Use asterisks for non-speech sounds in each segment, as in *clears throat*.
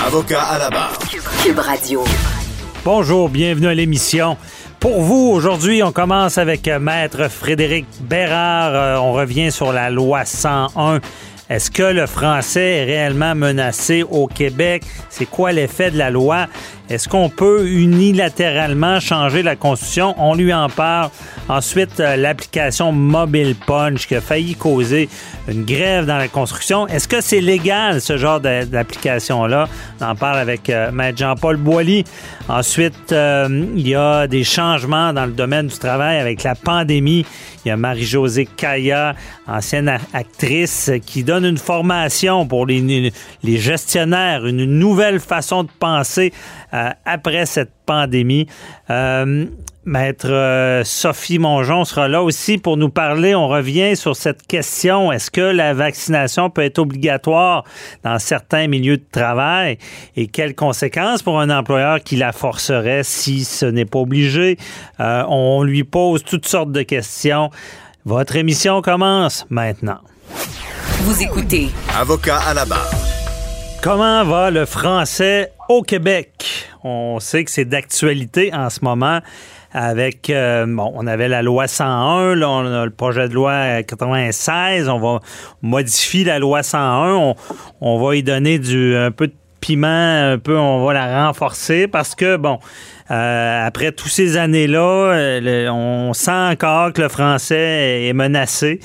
Avocat à la barre. Cube Radio. Bonjour, bienvenue à l'émission. Pour vous, aujourd'hui, on commence avec euh, Maître Frédéric Bérard. Euh, on revient sur la loi 101. Est-ce que le français est réellement menacé au Québec? C'est quoi l'effet de la loi? Est-ce qu'on peut unilatéralement changer la Constitution? On lui en parle. Ensuite, euh, l'application Mobile Punch qui a failli causer une grève dans la construction. Est-ce que c'est légal, ce genre d'application-là? On en parle avec euh, Maître Jean-Paul Boilly. Ensuite, euh, il y a des changements dans le domaine du travail avec la pandémie. Il y a Marie-Josée Kaya, ancienne actrice, qui donne une formation pour les, gestionnaires, une nouvelle façon de penser après cette pandémie. Euh, Maître euh, Sophie Mongeon sera là aussi pour nous parler. On revient sur cette question. Est-ce que la vaccination peut être obligatoire dans certains milieux de travail et quelles conséquences pour un employeur qui la forcerait si ce n'est pas obligé? on lui pose toutes sortes de questions. Votre émission commence maintenant. Vous écoutez. Avocat à la barre. Comment va le français au Québec? On sait que c'est d'actualité en ce moment avec, euh, bon, on avait la loi 101, là, on a le projet de loi 96, on va modifier la loi 101, on, on va y donner du, un peu de piment, un peu, on va la renforcer parce que, bon, euh, après toutes ces années-là, euh, on sent encore que le français est menacé.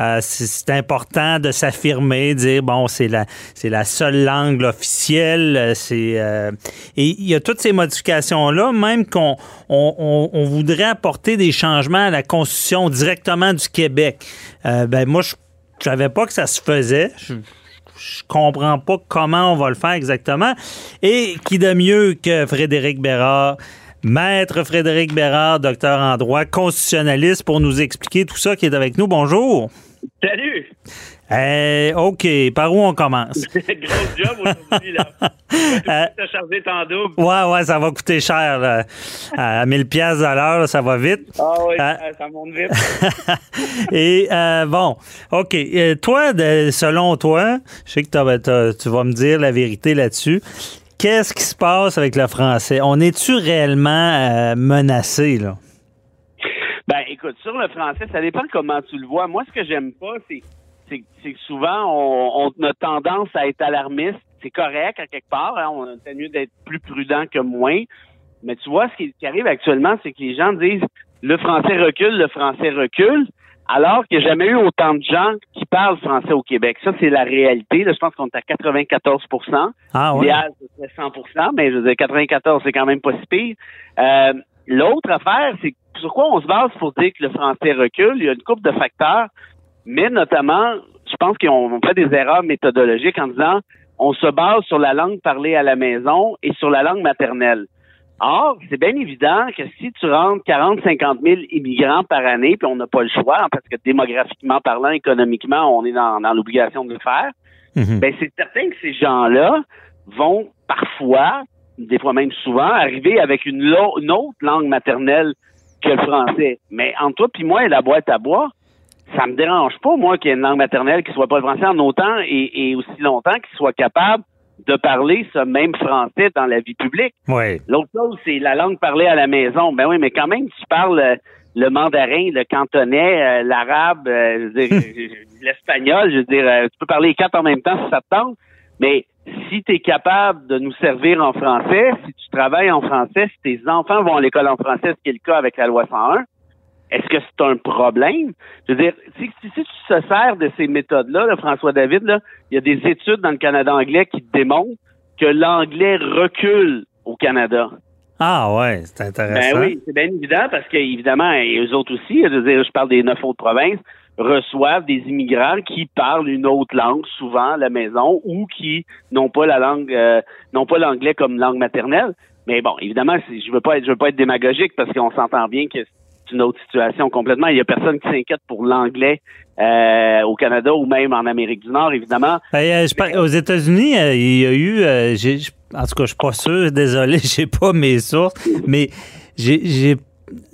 Euh, c'est important de s'affirmer, dire bon, c'est la c'est la seule langue officielle. Euh, euh, et il y a toutes ces modifications là, même qu'on on, voudrait apporter des changements à la constitution directement du Québec. ben moi je savais pas que ça se faisait. Je, je comprends pas comment on va le faire exactement. Et qui de mieux que Frédéric Bérard Maître Frédéric Bérard, docteur en droit, constitutionnaliste, pour nous expliquer tout ça qui est avec nous? Bonjour. Salut! Eh, OK. Par où on commence? *laughs* Gros job aujourd'hui, là. *laughs* Tu charger ton double. Ouais, ouais, ça va coûter cher. Là. À 1000 pièces à l'heure, ça va vite. Ah oui, euh, ça monte vite. *laughs* Et euh, bon, OK. Euh, toi, selon toi, je sais que tu vas me dire la vérité là-dessus. Qu'est-ce qui se passe avec le français? On est-tu réellement menacé, là? Écoute, sur le français, ça dépend comment tu le vois. Moi, ce que j'aime pas, c'est c'est que souvent, on, a tendance à être alarmiste. C'est correct, à quelque part. Hein, on a mieux d'être plus prudent que moins. Mais tu vois, ce qui, arrive actuellement, c'est que les gens disent le français recule, le français recule, alors qu'il n'y a jamais eu autant de gens qui parlent français au Québec. Ça, c'est la réalité. Là, je pense qu'on est à 94% ah, ouais. L'idéal, c'est 100% mais je veux dire, 94, c'est quand même pas si pire. Euh, L'autre affaire, c'est sur quoi on se base pour dire que le français recule? Il y a une couple de facteurs, mais notamment, je pense qu'on fait des erreurs méthodologiques en disant on se base sur la langue parlée à la maison et sur la langue maternelle. Or, c'est bien évident que si tu rentres 40, 50 000 immigrants par année, puis on n'a pas le choix, hein, parce que démographiquement parlant, économiquement, on est dans, l'obligation de le faire, mhm. ben c'est certain que ces gens-là vont parfois des fois même souvent, arriver avec une, autre langue maternelle que le français. Mais entre toi puis moi et la boîte à bois, ça me dérange pas, moi, qu'il y ait une langue maternelle qui soit pas le français en autant et, aussi longtemps qu'il soit capable de parler ce même français dans la vie publique. Oui. L'autre chose, c'est la langue parlée à la maison. Ben oui, mais quand même, tu parles euh, le mandarin, le cantonais, euh, l'arabe, euh, *laughs* l'espagnol, je veux dire, tu peux parler les quatre en même temps si ça te tente. Mais si tu es capable de nous servir en français, si tu travailles en français, si tes enfants vont à l'école en français, ce qui est le cas avec la loi 101, est-ce que c'est un problème? Je veux dire, si, si, tu te sers de ces méthodes-là, François David, là, il y a des études dans le Canada anglais qui démontrent que l'anglais recule au Canada. Ah ouais, c'est intéressant. Ben oui, c'est bien évident parce qu'évidemment, et eux autres aussi, je veux dire, je parle des neuf autres provinces, reçoivent des immigrants qui parlent une autre langue souvent à la maison ou qui n'ont pas la langue euh, n'ont pas l'anglais comme langue maternelle. Mais bon, évidemment, je veux pas être je veux pas être démagogique parce qu'on s'entend bien que c'est une autre situation complètement. Il y a personne qui s'inquiète pour l'anglais euh, au Canada ou même en Amérique du Nord, évidemment. Ben, je aux États-Unis, euh, il y a eu, en tout cas, je suis pas sûr, *laughs* désolé, j'ai pas mes sources, mais j'ai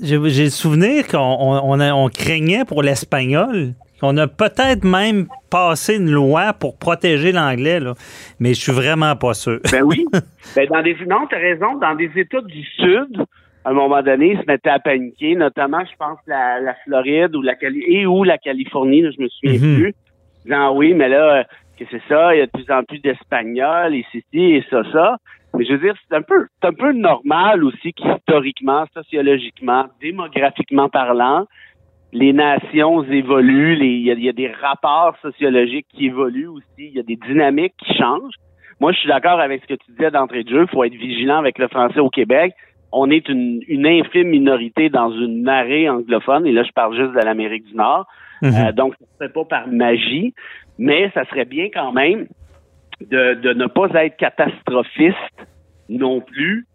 j'ai le souvenir qu'on on, craignait pour l'espagnol. On a peut-être même passé une loi pour protéger l'anglais, là, mais je suis vraiment pas sûr. ben oui. *laughs* Ben dans des, non, tu as raison. Dans des États du Sud, à un moment donné, ils se mettaient à paniquer, notamment, je pense, la, la Floride ou la Cali et ou la Californie, je me souviens mm-hmm. plus. Disant oui, mais là, que c'est ça, il y a de plus en plus d'Espagnols, et ceci, et ça, ça. Mais je veux dire, c'est un peu, c'est un peu normal aussi qu'historiquement, sociologiquement, démographiquement parlant, les nations évoluent, il y, a des rapports sociologiques qui évoluent aussi, il y a des dynamiques qui changent. Moi, je suis d'accord avec ce que tu disais d'entrée de jeu, il faut être vigilant avec le français au Québec. On est une, infime minorité dans une marée anglophone, et là, je parle juste de l'Amérique du Nord. Mhm. Euh, donc, ce ne serait pas par magie, mais ça serait bien quand même de, de ne pas être catastrophiste non plus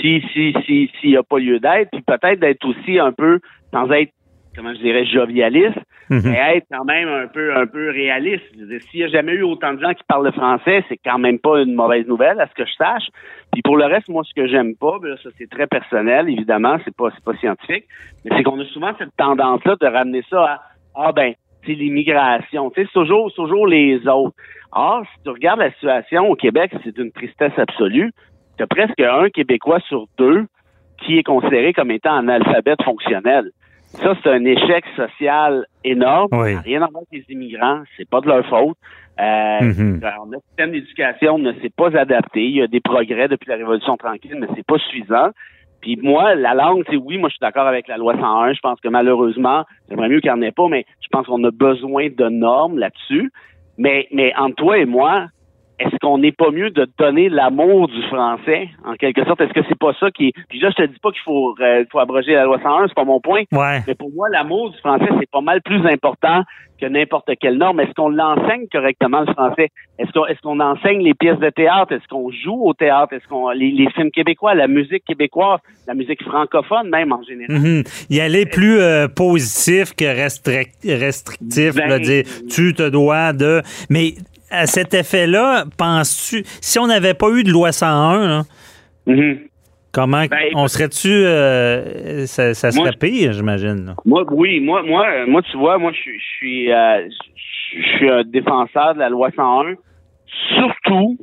si si si s'il n'y a pas lieu d'être, puis peut-être d'être aussi un peu sans être comment je dirais jovialiste, mhm. mais être quand même un peu un peu réaliste. S'il n'y a jamais eu autant de gens qui parlent le français, c'est quand même pas une mauvaise nouvelle à ce que je sache. Puis pour le reste, moi ce que j'aime pas, ben ça c'est très personnel, évidemment, c'est pas c'est pas scientifique, mais c'est qu'on a souvent cette tendance-là de ramener ça à ah ben c'est l'immigration, c'est toujours toujours les autres. Or, si tu regardes la situation au Québec, c'est une tristesse absolue. Tu as presque un Québécois sur deux qui est considéré comme étant un alphabet fonctionnel. Ça, c'est un échec social énorme. Rien à voir avec les immigrants, c'est pas de leur faute. Euh, mm Notre système d'éducation ne s'est pas adapté. Il y a des progrès depuis la Révolution tranquille, mais c'est pas suffisant. Puis moi, la langue, c'est oui, moi je suis d'accord avec la loi 101. Je pense que malheureusement, j'aimerais mieux qu'il n'y en ait pas, mais je pense qu'on a besoin de normes là-dessus. Mais, mais entre toi et moi, est-ce qu'on n'est pas mieux de donner l'amour du français, en quelque sorte? Est-ce que c'est pas ça qui est... Puis là, je te dis pas qu'il faut, euh, faut abroger la loi 101, c'est pas mon point. Mais pour moi, l'amour du français, c'est pas mal plus important que n'importe quelle norme. Est-ce qu'on l'enseigne correctement, le français? Est-ce qu'on est qu'on enseigne les pièces de théâtre? Est-ce qu'on joue au théâtre? Est-ce qu'on les, les, films québécois, la musique québécoise, la musique francophone même en général? Mm Il allait plus euh, positif que restrictif. Ben, dire, tu te dois de... Mais à cet effet-là, penses-tu, si on n'avait pas eu de loi 101, mm-hmm. comment ben, on serait-tu, euh, ça, serait pire, j'imagine. Moi, oui, moi, moi, moi, tu vois, moi, je suis, euh, je suis un défenseur de la loi 101, surtout,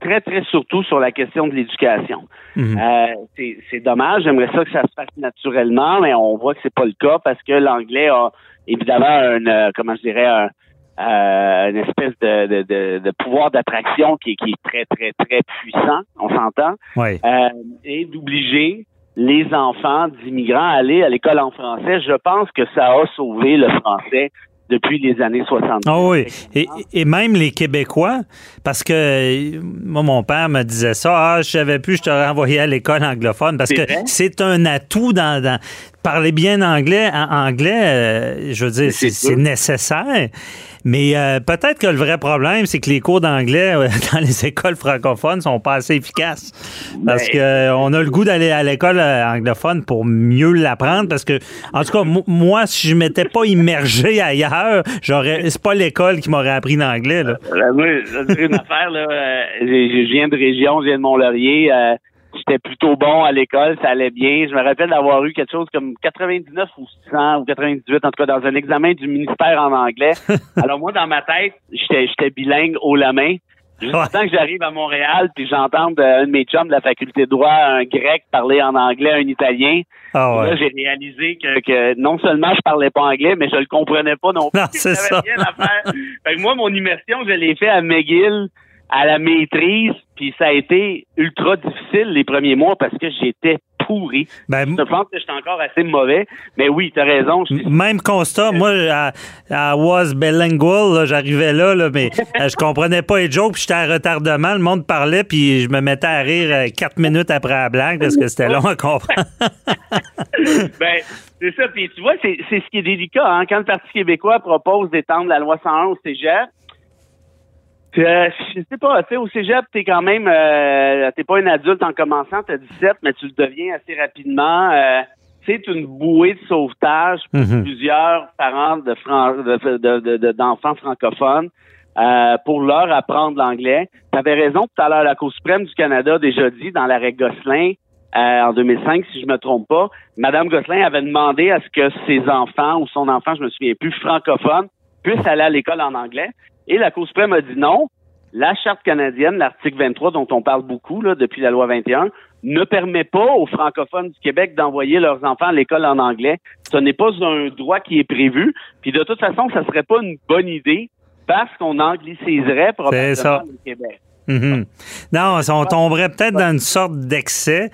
très, très surtout sur la question de l'éducation. Mm-hmm. Euh, c'est dommage, j'aimerais ça que ça se fasse naturellement, mais on voit que c'est pas le cas parce que l'anglais a évidemment un, comment je dirais, un, euh, une espèce de, de, de, pouvoir d'attraction qui, qui, est très, très, très puissant, on s'entend, oui. euh, et d'obliger les enfants d'immigrants à aller à l'école en français. Je pense que ça a sauvé le français depuis les années 60. Ah oui, et, et, même les Québécois, parce que moi, mon père me disait ça, ah, je savais plus, je t'aurais envoyé à l'école anglophone, parce que c'est un atout dans, dans, parler bien anglais, en anglais, euh, je veux dire, c'est nécessaire. Mais euh, peut-être que le vrai problème, c'est que les cours d'anglais euh, *laughs* dans les écoles francophones sont pas assez efficaces. Parce ben, que on a le goût d'aller à l'école anglophone pour mieux l'apprendre. Parce que, en tout cas, moi, si je m'étais pas immergé ailleurs, j'aurais, c'est pas l'école qui m'aurait appris l'anglais. Là. moi, une *laughs* affaire, là. je viens de région, je viens de Mont-Laurier j'étais plutôt bon à l'école, ça allait bien. Je me rappelle d'avoir eu quelque chose comme 99 ou 100 ou 98, en tout cas dans un examen du ministère en anglais. *laughs* Alors moi, dans ma tête, j'étais, j'étais bilingue haut la main. Juste temps que j'arrive à Montréal, puis j'entends un de mes chums de la faculté de droit, un grec parler en anglais, un italien. Ah ouais. Là, j'ai réalisé que, que, non seulement je parlais pas anglais, mais je le comprenais pas non plus. Non, c'est ça. Rien à faire. fait que moi, mon immersion, je l'ai fait à McGill à la maîtrise, puis ça a été ultra difficile les premiers mois parce que j'étais pourri. Ben, je pense que j'étais encore assez mauvais, mais oui, tu as raison. Même constat, moi, à, à was bilingual, j'arrivais là, là, mais *laughs* euh, je comprenais pas les jokes, puis j'étais à retardement, le monde parlait, puis je me mettais à rire euh, quatre minutes après la blague parce que c'était long à comprendre. *laughs* ben, c'est ça. Puis tu vois, c'est c'est ce qui est délicat. Hein? Quand le Parti québécois propose d'étendre la loi 101 au cégep, euh, je sais pas, tu sais, au cégep, t'es quand même, euh, t'es pas un adulte en commençant, t'as 17, mais tu le deviens assez rapidement. Euh, c'est une bouée de sauvetage pour Mhm. plusieurs parents de fran- de- de- de- de- d'enfants francophones euh, pour leur apprendre l'anglais. Tu avais raison tout à l'heure, la Cour suprême du Canada a déjà dit dans l'arrêt Gosselin euh, en 2005, si je me trompe pas, Madame Gosselin avait demandé à ce que ses enfants ou son enfant, je me souviens plus, francophone, puisse aller à l'école en anglais. Et la Cour suprême a dit non. La Charte canadienne, l'article 23, dont on parle beaucoup là, depuis la loi 21, ne permet pas aux francophones du Québec d'envoyer leurs enfants à l'école en anglais. Ce n'est pas un droit qui est prévu. Puis de toute façon, ça serait pas une bonne idée parce qu'on angliciserait probablement ça. le Québec. Mhm. Non, on tomberait peut-être dans une sorte d'excès.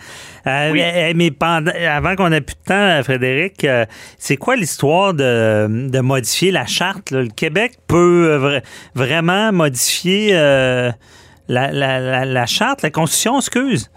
Euh, Oui. mais, pendant, avant qu'on ait plus de temps, Frédéric, euh, c'est quoi l'histoire de, de modifier la charte? là? Le Québec peut euh, vra- vraiment modifier euh, la, la, la, la charte, la Constitution, excuse?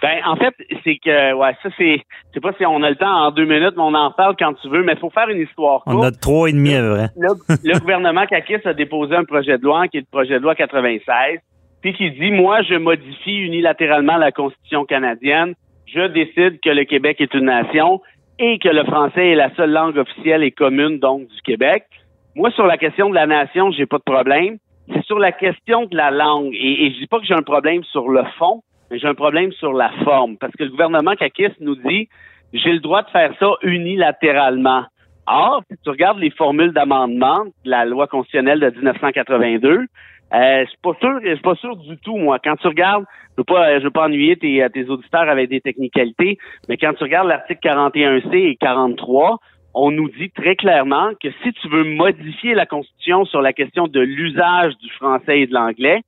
Ben, en fait, c'est que, ouais, ça, c'est, je sais pas si on a le temps en deux minutes, mais on en parle quand tu veux, mais il faut faire une histoire On courte. a trois et demi, près. le, le gouvernement Kakis a déposé un projet de loi qui est le projet de loi 96, puis qui dit moi je modifie unilatéralement la Constitution canadienne, je décide que le Québec est une nation et que le français est la seule langue officielle et commune donc du Québec. Moi sur la question de la nation, j'ai pas de problème. C'est sur la question de la langue et, et je dis pas que j'ai un problème sur le fond, mais j'ai un problème sur la forme parce que le gouvernement Kakis nous dit j'ai le droit de faire ça unilatéralement. Or, si tu regardes les formules d'amendement de la loi constitutionnelle de 1982, euh, je suis pas sûr, je suis pas sûr du tout, moi. Quand tu regardes, je veux pas, je veux pas ennuyer tes, tes auditeurs avec des technicalités, mais quand tu regardes l'article 41C et 43, on nous dit très clairement que si tu veux modifier la Constitution sur la question de l'usage du français et de l'anglais,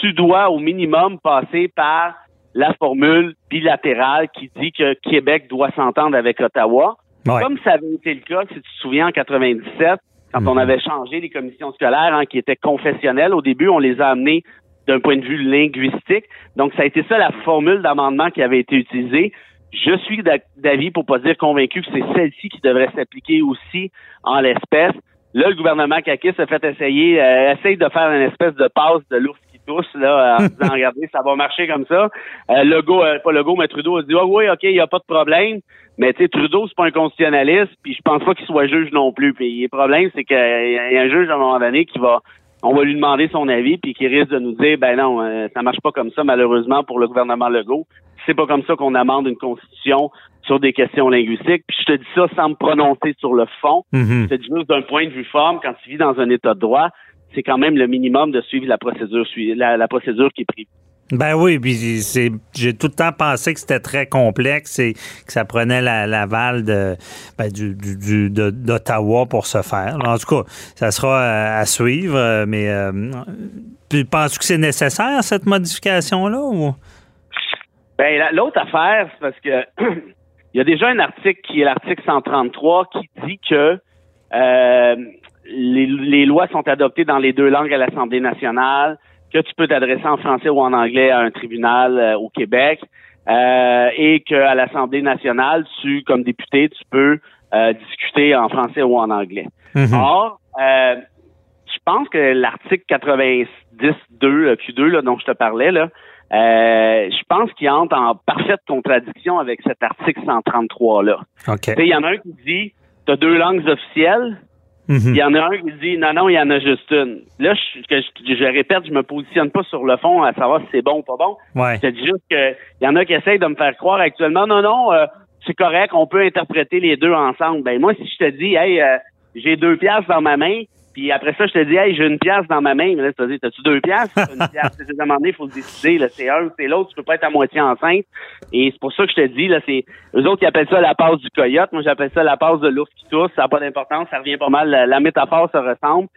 tu dois au minimum passer par la formule bilatérale qui dit que Québec doit s'entendre avec Ottawa. Ouais. Comme ça avait été le cas, si tu te souviens, en 97, quand on Mhm. avait changé les commissions scolaires hein, qui étaient confessionnelles, au début, on les a amenées d'un point de vue linguistique. Donc, ça a été ça la formule d'amendement qui avait été utilisée. Je suis d'a- d'avis, pour pas dire convaincu, que c'est celle-ci qui devrait s'appliquer aussi en l'espèce. Là, le gouvernement Kakis a fait essayer, euh, essaye de faire une espèce de passe de l'ours là, *laughs* en disant, regardez, ça va marcher comme ça. Euh, Legault, euh, pas Legault, mais Trudeau a dit, ah oui, OK, il n'y a pas de problème. Mais tu sais, Trudeau, c'est pas un constitutionnaliste, puis je pense pas qu'il soit juge non plus. Puis le problème, c'est qu'il y a un juge à un moment donné qui va, on va lui demander son avis, puis qui risque de nous dire, ben non, euh, ça marche pas comme ça, malheureusement, pour le gouvernement Legault. C'est pas comme ça qu'on amende une constitution sur des questions linguistiques. Puis je te dis ça sans me prononcer sur le fond. Je te dis juste d'un point de vue forme, quand tu vis dans un état de droit, c'est quand même le minimum de suivre la procédure, la, la procédure qui est prise. Ben oui, puis c'est, j'ai tout le temps pensé que c'était très complexe et que ça prenait la- l'aval de, ben, du, du- de- d'Ottawa pour se faire. En tout cas, ça sera à, à suivre, euh, mais euh, tu penses que c'est nécessaire, cette modification-là? Ou? Ben, la- l'autre affaire, c'est parce que *clears throat* il y a déjà un article qui est l'article 133 qui dit que euh, les, les lois sont adoptées dans les deux langues à l'Assemblée nationale, que tu peux t'adresser en français ou en anglais à un tribunal euh, au Québec, euh, et qu'à l'Assemblée nationale, tu, comme député, tu peux euh, discuter en français ou en anglais. Mhm. Or, euh, je pense que l'article 90.2 euh, Q2 là, dont je te parlais, là, euh, je pense qu'il entre en parfaite contradiction avec cet article 133-là. OK. Tu sais, Il y en a un qui dit tu as deux langues officielles, Mhm. il y en a un qui dit non, non, il y en a juste une. Là, je, que je, je répète, je me positionne pas sur le fond à savoir si c'est bon ou pas bon. Ouais. Je te dis juste qu'il y en a qui essayent de me faire croire actuellement, non, non, euh, c'est correct, on peut interpréter les deux ensemble. Ben moi, si je te dis, hey, euh, j'ai deux piastres dans ma main, puis après ça, je te dis, hey, j'ai une pièce dans ma main, mais là, tu t'as-tu deux? T'as une pièce? C'est demandé, il faut se décider, là, c'est un ou c'est l'autre, tu peux pas être à moitié enceinte. Et c'est pour ça que je te dis, là, c'est, eux autres qui appellent ça la passe du coyote, moi j'appelle ça la passe de l'ours qui tousse, ça n'a pas d'importance, ça revient pas mal, la, la métaphore se ressemble.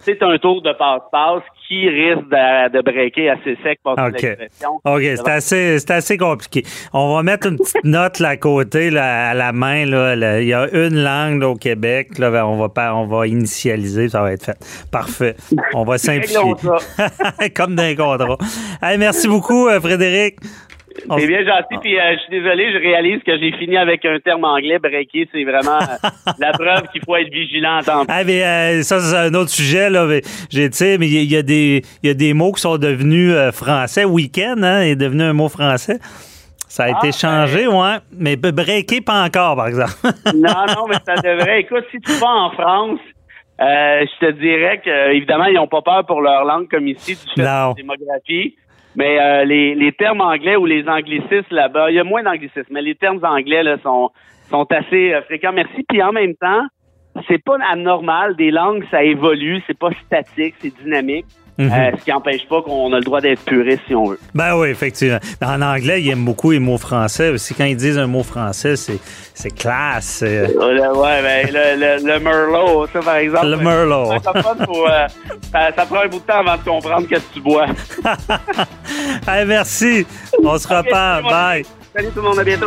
C'est un tour de passe-passe qui risque de, de breaker assez sec par OK. l'expression. OK, c'est assez, c'est assez compliqué. On va mettre une petite *laughs* note là, à côté, là, à la main. Là, là. Il y a une langue là, au Québec. Là, ben, on, va on va initialiser, ça va être fait. Parfait. On va *laughs* simplifier. *laughs* Comme d'un contrat. Hey, merci beaucoup, euh, Frédéric. On- C'est bien gentil, puis euh, je suis désolé, je réalise que j'ai fini avec un terme anglais. Breaker, c'est vraiment euh, *laughs* la preuve qu'il faut être vigilant en temps. Ah, mais euh, ça, c'est un autre sujet. Là. J'ai, mais il y, a- il y a des, y a des mots qui sont devenus euh, français. Week-end hein, est devenu un mot français. Ça a été changé, ouais. Mais b- breaker, pas encore, par exemple. *laughs* Non, non, mais ça devrait. Écoute, si tu vas en France, euh, je te dirais que évidemment, ils n'ont pas peur pour leur langue comme ici du fait Non. de la démographie. Mais euh, les, les termes anglais ou les anglicismes là-bas, il y a moins d'anglicismes, mais les termes anglais là, sont, sont assez euh, fréquents. Merci. Puis en même temps, c'est pas anormal. Des langues, ça évolue, c'est pas statique, c'est dynamique. Mhm. Euh, ce qui n'empêche pas qu'on a le droit d'être puriste si on veut. Ben oui, effectivement. En anglais, ils aiment beaucoup les mots français aussi. Quand ils disent un mot français, c'est, classe. Euh, le- ouais, ben, le, le, le Merlot, ça par exemple. Le Merlot. euh, ça, ça prend un bout de temps avant de comprendre qu'est-ce que tu bois. Hey, *laughs* merci. On se reparle. salut, Bye. Salut tout le monde, à bientôt.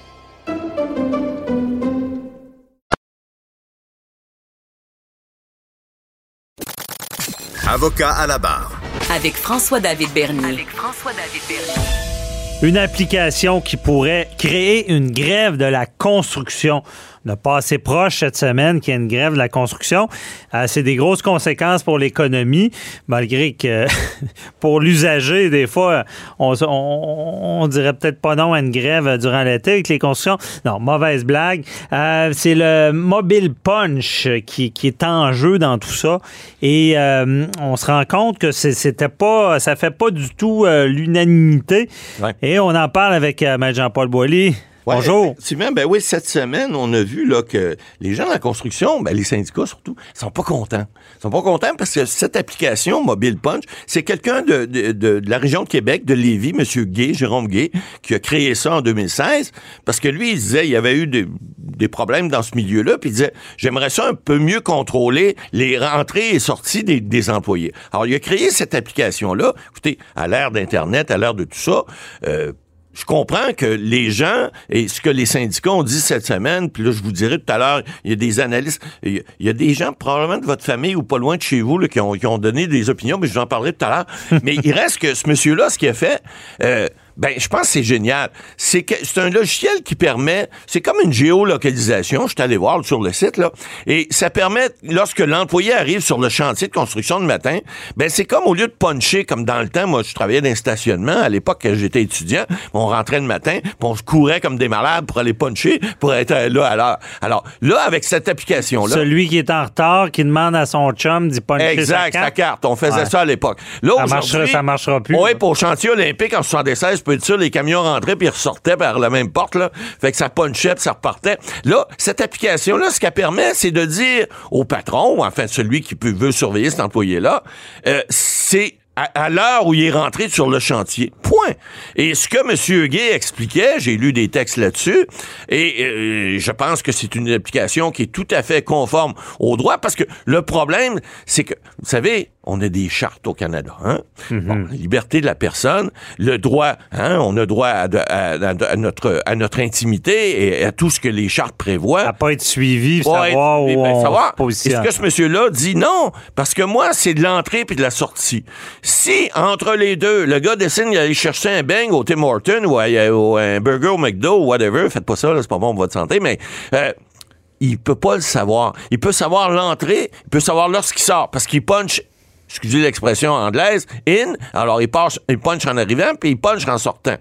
Avocat à la barre. Avec François-David Bernier. Avec François-David Bernier. Une application qui pourrait créer une grève de la construction. On a pas assez proche cette semaine qu'il y ait une grève de la construction. Euh, c'est des grosses conséquences pour l'économie, malgré que *laughs* pour l'usager, des fois, on, on, on dirait peut-être pas non à une grève durant l'été avec les constructions. Non, mauvaise blague. Euh, c'est le mobile punch qui, qui est en jeu dans tout ça. Et euh, on se rend compte que c'était pas, ça fait pas du tout euh, l'unanimité. Ouais. Et on en parle avec euh, Maître Jean-Paul Boilly. Ouais, Bonjour. Effectivement, ben oui, cette semaine, on a vu là, que les gens de la construction, ben, les syndicats surtout, sont pas contents. Ils sont pas contents parce que cette application Mobile Punch, c'est quelqu'un de, de, de- de la région de Québec, de Lévis, M. Gay, Jérôme Gay, qui a créé ça en 2016 parce que lui, il disait il y avait eu des, des problèmes dans ce milieu-là, puis il disait j'aimerais ça un peu mieux contrôler les rentrées et sorties des, des employés. Alors, il a créé cette application-là. Écoutez, à l'ère d'Internet, à l'ère de tout ça, euh, je comprends que les gens, et ce que les syndicats ont dit cette semaine, puis là, je vous dirai tout à l'heure, il y a des analystes, il y a- il y a des gens probablement de votre famille ou pas loin de chez vous là, qui, ont, qui ont donné des opinions, mais je vous en parlerai tout à l'heure. *laughs* mais il reste que ce monsieur-là, ce qu'il a fait, euh, ben, je pense que c'est génial. C'est que c'est un logiciel qui permet, c'est comme une géolocalisation, je suis allé voir sur le site, là, et ça permet, lorsque l'employé arrive sur le chantier de construction le matin, ben, c'est comme au lieu de puncher, comme dans le temps, moi, je travaillais dans un stationnement, à l'époque, quand j'étais étudiant, on rentrait le matin, puis on se courait comme des malades pour aller puncher, pour être euh, là à l'heure. Alors, là, avec cette application-là, Celui qui est en retard, qui demande à son chum d'y puncher Exact, sa sa carte. carte. On faisait Ouais. ça à l'époque. Là, Ça marchera- ça marchera plus, Oui, pour le chantier olympique en 76, les camions rentraient puis ressortaient par la même porte, là. Fait que ça punchait puis ça repartait. Là, cette application-là, ce qu'elle permet, c'est de dire au patron, ou enfin celui qui peut, veut surveiller cet employé-là, euh, c'est à, à l'heure où il est rentré sur le chantier. Point. Et ce que M. Gay expliquait, j'ai lu des textes là-dessus, et euh, je pense que c'est une application qui est tout à fait conforme au droit, parce que le problème, c'est que, vous savez, on a des chartes au Canada, hein? Bon, la liberté de la personne, le droit, hein, on a droit à, à- à- notre, à notre intimité et à tout ce que les chartes prévoient. À pas être suivi, Ouais, savoir où mais, ben, savoir. Est-ce que ce monsieur-là dit non? Parce que moi, c'est de l'entrée puis de la sortie. Si, entre les deux, le gars décide d'aller chercher un bang au Tim Horton ou, un burger au McDo ou whatever, faites pas ça, c'est pas bon pour votre santé, mais... euh, il peut pas le savoir. Il peut savoir l'entrée, il peut savoir lorsqu'il sort, parce qu'il punch, excusez l'expression anglaise, in, alors il, passe, il punch en arrivant, puis il punch en sortant.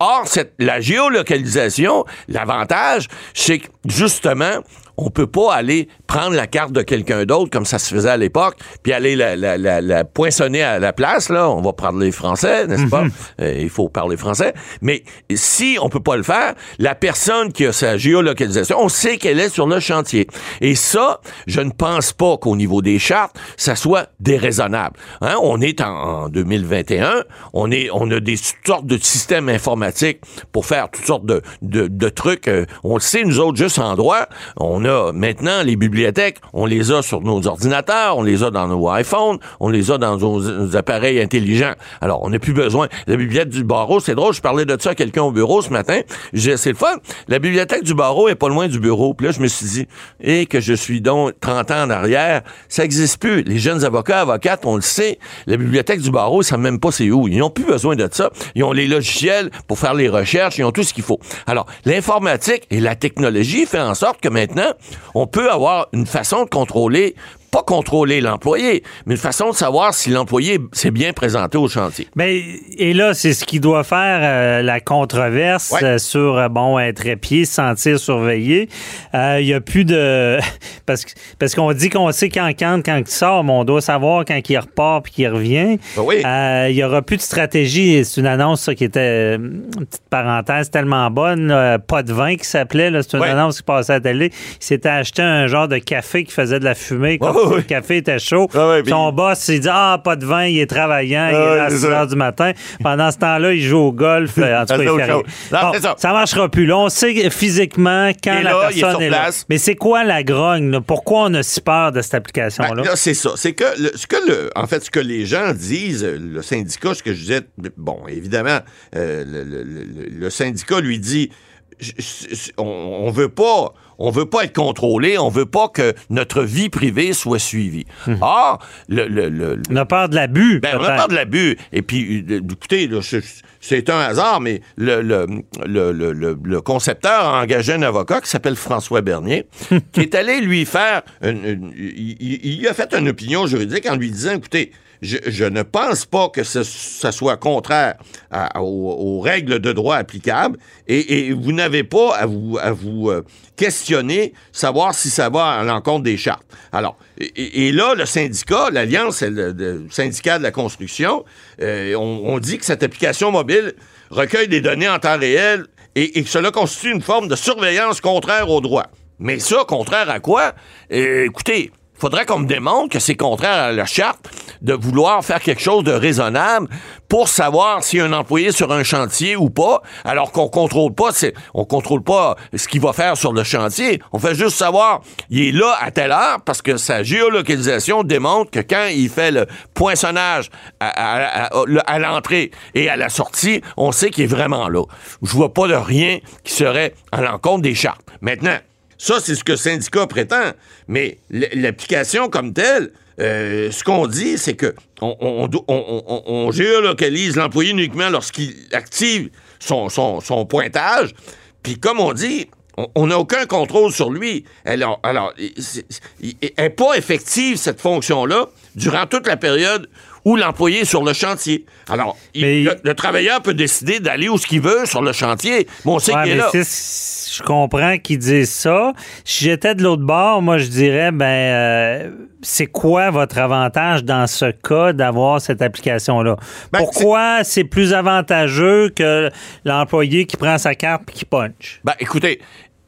Or, la géolocalisation, l'avantage, c'est que, justement, on peut pas aller prendre la carte de quelqu'un d'autre comme ça se faisait à l'époque, puis aller la, la, la, la poinçonner à la place. Là, on va parler français, n'est-ce pas? Euh, Il faut parler français. Mais si on peut pas le faire, la personne qui a sa géolocalisation, on sait qu'elle est sur le chantier. Et ça, je ne pense pas qu'au niveau des chartes, ça soit déraisonnable. Hein? On est en, en 2021, on est, on a des sortes de systèmes informatiques pour faire toutes sortes de, de, de trucs. Euh, on le sait, nous autres, juste en droit, on a maintenant les bibliothèques, on les a sur nos ordinateurs, on les a dans nos iPhones, on les a dans nos, appareils intelligents. Alors, on n'a plus besoin. La bibliothèque du barreau, c'est drôle, je parlais de ça à quelqu'un au bureau ce matin. C'est le fun. La bibliothèque du barreau est pas loin du bureau. Puis là, je me suis dit, et que je suis donc 30 ans en arrière, ça existe plus. Les jeunes avocats, avocates, on le sait, la bibliothèque du barreau, ils savent même pas c'est où. Ils n'ont plus besoin de ça. Ils ont les logiciels pour faire les recherches, ils ont tout ce qu'il faut. Alors, l'informatique et la technologie fait en sorte que maintenant, on peut avoir une façon de contrôler pas contrôler l'employé, mais une façon de savoir si l'employé s'est bien présenté au chantier. Ben, et là, c'est ce qui doit faire euh, la controverse Ouais. euh, sur, euh, bon, être épié, se sentir surveillé. Euh, Il y a plus de... *laughs* parce que- parce qu'on dit qu'on sait quand quand, quand il sort, mais on doit savoir quand il repart puis qu'il revient. Ben oui. Euh, Il y aura plus de stratégie. C'est une annonce ça, qui était, une petite parenthèse, tellement bonne. euh, pas de vin qui s'appelait. C'est une Ouais. annonce qui passait à la télé. Il s'était acheté un genre de café qui faisait de la fumée. Ouais, *laughs* le café était chaud. Puis- Son boss, il dit Ah, pas de vin, il est travaillant, il est là à c'est 6 ça. heures du matin. Pendant ce temps-là, il joue au golf. euh, En tout *laughs* cas, il autre fait rien. chose. Non, Bon, c'est ça. ça marchera plus. Là, on sait physiquement quand la là, est personne sur est, là. place. Mais c'est quoi la grogne? là? Pourquoi on a si peur de cette application-là? Ben, là, c'est ça. C'est que, le- ce que le, en fait, ce que les gens disent, le syndicat, ce que je disais, bon, évidemment, euh, le, le- le- le syndicat lui dit, on, veut pas, on veut pas être contrôlé, on veut pas que notre vie privée soit suivie. Or, le, le, le- on a peur de l'abus. ben, on a peur de l'abus. Et puis, euh, écoutez, c'est- un hasard, mais le, le, le, le- le- le concepteur a engagé un avocat qui s'appelle François Bernier, *laughs* qui est allé lui faire... une- une- il, il- il a fait une opinion juridique en lui disant, écoutez, je, ne pense pas que ce- ça soit contraire aux, règles de droit applicables et, vous n'avez pas à vous, euh, questionner, savoir si ça va à l'encontre des chartes. Alors, et, là, le syndicat, l'Alliance le, le syndicat de la construction, euh, on, dit que cette application mobile recueille des données en temps réel et, que cela constitue une forme de surveillance contraire au droit. Mais ça, contraire à quoi? Euh, écoutez, faudrait qu'on me démontre que c'est contraire à la charte de vouloir faire quelque chose de raisonnable pour savoir si un employé sur un chantier ou pas, alors qu'on contrôle pas, on contrôle pas ce qu'il va faire sur le chantier. On fait juste savoir, il est là à telle heure parce que sa géolocalisation démontre que quand il fait le poinçonnage à- à l'entrée et à la sortie, on sait qu'il est vraiment là. Je vois pas de rien qui serait à l'encontre des chartes. Maintenant, ça, c'est ce que le syndicat prétend. Mais l'application comme telle, euh, ce qu'on dit, c'est que on, géolocalise l'employé uniquement lorsqu'il active son, pointage. Puis comme on dit, on- n'a aucun contrôle sur lui. Alors, alors n'est pas effective, cette fonction-là, durant toute la période où l'employé est sur le chantier. Alors, il- le, le travailleur peut décider d'aller où ce qu'il veut sur le chantier, mais on sait Ouais, qu'il est mais là. c'est- je comprends qu'ils disent ça. Si j'étais de l'autre bord, moi, je dirais, ben, euh, c'est quoi votre avantage dans ce cas d'avoir cette application-là? Ben, Pourquoi c'est plus avantageux que l'employé qui prend sa carte et qui punch? Ben, écoutez,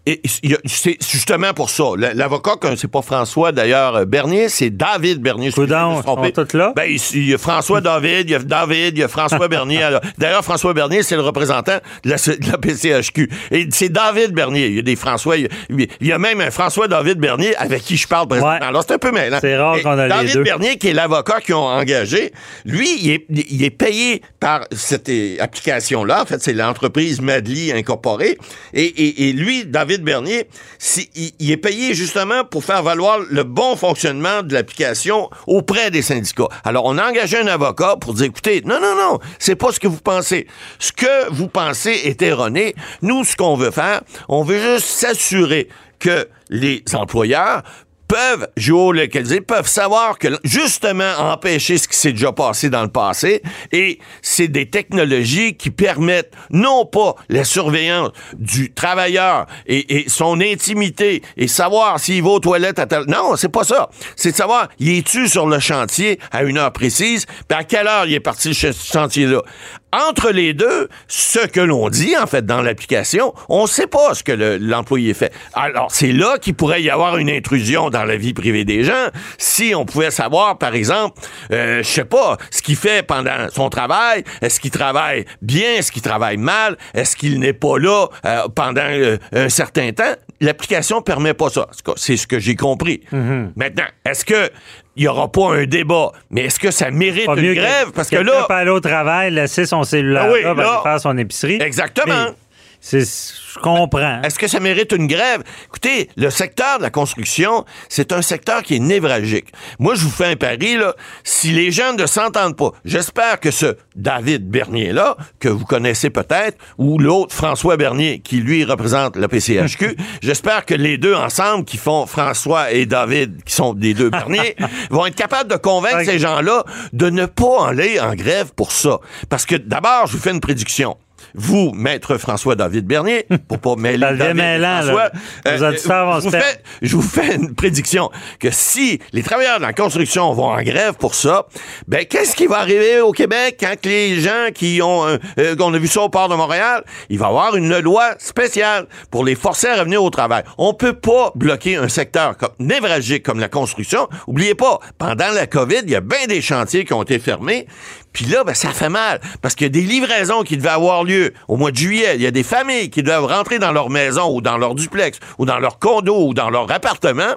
et- c'est justement pour ça. L'avocat, c'est pas François d'ailleurs euh, Bernier, c'est David Bernier. Coudon, sont tous là? Ben, il y a François *laughs* David, il y a David, il y a François Bernier. D'ailleurs, François Bernier, c'est le représentant de la, de la PCHQ. Et c'est David Bernier. Il y a des François. Il y a, il y a même un François David Bernier avec qui je parle présentement. Ouais. Alors, c'est un peu mêlant. C'est rare qu'on a les David deux. Bernier, qui est l'avocat qu'ils ont engagé, lui, il est, il est payé par cette euh, application-là. En fait, c'est l'entreprise Madly Incorporée. Et, et- et lui, David Bernier, si- il, il est payé justement pour faire valoir le bon fonctionnement de l'application auprès des syndicats. Alors, on a engagé un avocat pour dire, écoutez, non, non, non, c'est pas ce que vous pensez. Ce que vous pensez est erroné. Nous, ce qu'on veut faire, on veut juste s'assurer que les employeurs peuvent géolocaliser, peuvent savoir que justement empêcher ce qui s'est déjà passé dans le passé et c'est des technologies qui permettent non pas la surveillance du travailleur et, son intimité et savoir s'il va aux toilettes à tel... Non, c'est pas ça. C'est de savoir, il est-tu sur le chantier à une heure précise, puis à quelle heure il est parti ce chantier-là. Entre les deux, ce que l'on dit, en fait, dans l'application, on ne sait pas ce que le- l'employé fait. Alors, c'est là qu'il pourrait y avoir une intrusion dans la vie privée des gens. Si on pouvait savoir, par exemple, euh, je sais pas, ce qu'il fait pendant son travail, est-ce qu'il travaille bien, est-ce qu'il travaille mal, est-ce qu'il n'est pas là euh, pendant euh, un certain temps, l'application permet pas ça. C'est ce que j'ai compris. Maintenant, est-ce que il n'y aura pas un débat, mais est-ce que ça mérite Pas une grève? Parce que quelqu'un là, peut aller au travail, laisser son cellulaire Ah oui, là, là. faire son épicerie. Exactement. Mais Je comprends. Est-ce que ça mérite une grève? Écoutez, le secteur de la construction, c'est un secteur qui est névralgique. Moi, je vous fais un pari, là. Si les gens ne s'entendent pas, j'espère que ce David Bernier-là, que vous connaissez peut-être, ou l'autre François Bernier, qui lui représente le PCHQ, *laughs* j'espère que les deux ensemble, qui font François et David, qui sont des deux Bernier, *laughs* vont être capables de convaincre ces gens-là de ne pas aller en grève pour ça. Parce que d'abord, je vous fais une prédiction. Vous, maître François-David Bernier, pour pas mêler David mêlant, François, vous fais, je vous fais une prédiction que si les travailleurs de la construction vont en grève pour ça, ben qu'est-ce qui va arriver au Québec quand les gens qui ont, euh, euh, qu'on a vu ça au port de Montréal, il va y avoir une loi spéciale pour les forcer à revenir au travail? On peut pas bloquer un secteur comme, névralgique comme la construction. Oubliez pas, pendant la COVID, il y a bien des chantiers qui ont été fermés. Puis là, ben, ça fait mal parce qu'il y a des livraisons qui devaient avoir lieu au mois de juillet. Il y a des familles qui doivent rentrer dans leur maison ou dans leur duplex ou dans leur condo ou dans leur appartement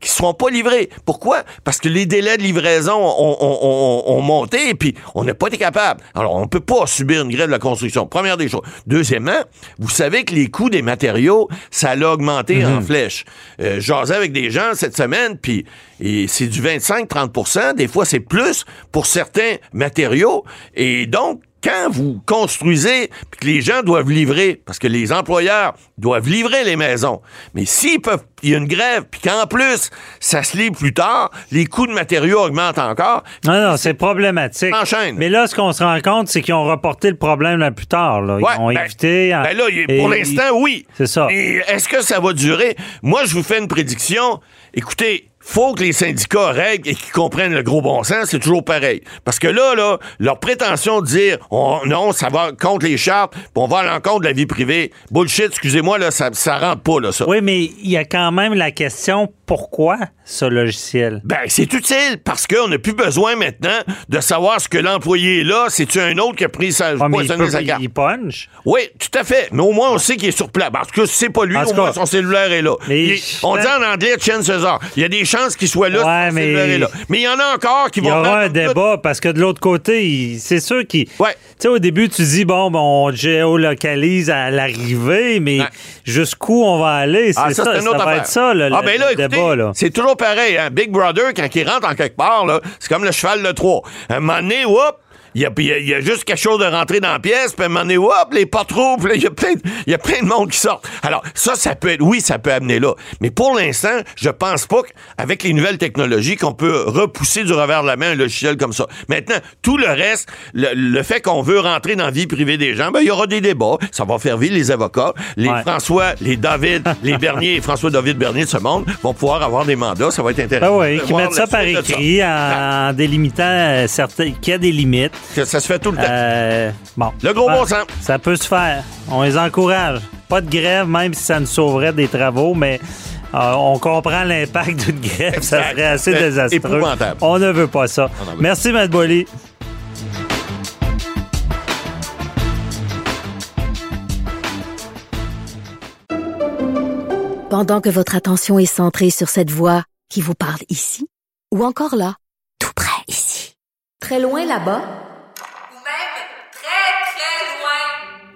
qui ne seront pas livrés. Pourquoi? Parce que les délais de livraison ont, ont- ont- ont monté et puis on n'a pas été capable. Alors, on ne peut pas subir une grève de la construction. Première des choses. Deuxièmement, vous savez que les coûts des matériaux, ça a augmenté en flèche. Euh, J'asais avec des gens cette semaine, puis et c'est du 25-30% Des fois, c'est plus pour certains matériaux. Et donc, quand vous construisez, puis que les gens doivent livrer, parce que les employeurs doivent livrer les maisons, mais s'ils peuvent, il y a une grève, puis qu'en plus, ça se livre plus tard, les coûts de matériaux augmentent encore. Non, non, c'est problématique. Enchaîne. Mais là, ce qu'on se rend compte, c'est qu'ils ont reporté le problème là plus tard. Là. Ils Ouais, ont ben- évité. en- Ben là, pour l'instant, oui. C'est ça. Est-ce que ça va durer? Moi, je vous fais une prédiction. Écoutez, faut que les syndicats règlent et qu'ils comprennent le gros bon sens, c'est toujours pareil. Parce que là, là, leur prétention de dire on- non, ça va contre les chartes, puis on va à l'encontre de la vie privée, bullshit, excusez-moi, là, ça, ça rentre pas, là, ça. Oui, mais il y a quand même la question pourquoi ce logiciel? Ben, c'est utile parce qu'on n'a plus besoin maintenant de savoir ce que l'employé est là. C'est-tu un autre qui a pris sa, Ah, il, peut- sa carte? il punch? Oui, tout à fait. Mais au moins, on sait qu'il est sur place. Parce que si c'est pas lui, au moins, son cellulaire est là. Il on dit en anglais Chen César. Il y a des qu'il soit là, Ouais, mais- là. Mais il y en a encore qui Il y vont aura un tout. débat parce que de l'autre côté, c'est sûr qu'il. Ouais. Tu sais, au début, tu dis, bon, ben, on géolocalise à l'arrivée, mais Ouais. jusqu'u on va aller? C'est Ah, ça, ça, c'est une ça va affaire. être ça, ah, le- ben là, le écoutez, débat. Là. c'est toujours pareil. Hein? Big Brother, quand il rentre en quelque part, là, c'est comme le cheval de Troie. Un moment donné, whoop, il y a, il y a- il y a juste quelque chose de rentrer dans la pièce, puis à un moment donné, hop, les pas trop, puis là, il y a plein de- il y a plein de monde qui sort. Alors, ça, ça peut être, oui, ça peut amener là. Mais pour l'instant, je pense pas qu'avec les nouvelles technologies, qu'on peut repousser du revers de la main un logiciel comme ça. Maintenant, tout le reste, le, le fait qu'on veut rentrer dans la vie privée des gens, ben, il y aura des débats. Ça va faire vivre les avocats. Les Ouais. François, les David, les Bernier *laughs* et François-David Bernier de ce monde vont pouvoir avoir des mandats. Ça va être Ben intéressant. oui, qui mettent ça par ça. écrit en, en délimitant euh, certains, qu'il y a des limites. Que Ça se fait tout le temps. Euh, bon. Le gros Ben, bon sens. Ça peut se faire. On les encourage. Pas de grève, même si ça nous sauverait des travaux, mais euh, on comprend l'impact d'une grève. Ça serait assez C'est désastreux. épouvantable. On ne veut pas ça. veut. Merci, Matt Boily. Pendant que votre attention est centrée sur cette voix qui vous parle ici, ou encore là, tout près ici, très loin là-bas, Ou même très, très loin.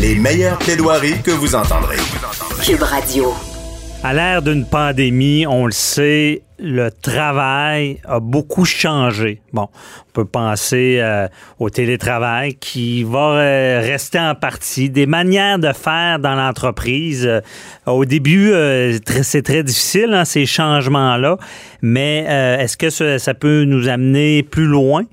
Les meilleures plaidoiries que vous entendrez. Cube Radio. À l'ère d'une pandémie, on le sait, le travail a beaucoup changé. Bon, on peut penser euh, au télétravail qui va euh, rester en partie, des manières de faire dans l'entreprise. Euh, au début, c'est très difficile, hein, ces changements-là, mais est-ce que ça, ça peut nous amener plus loin?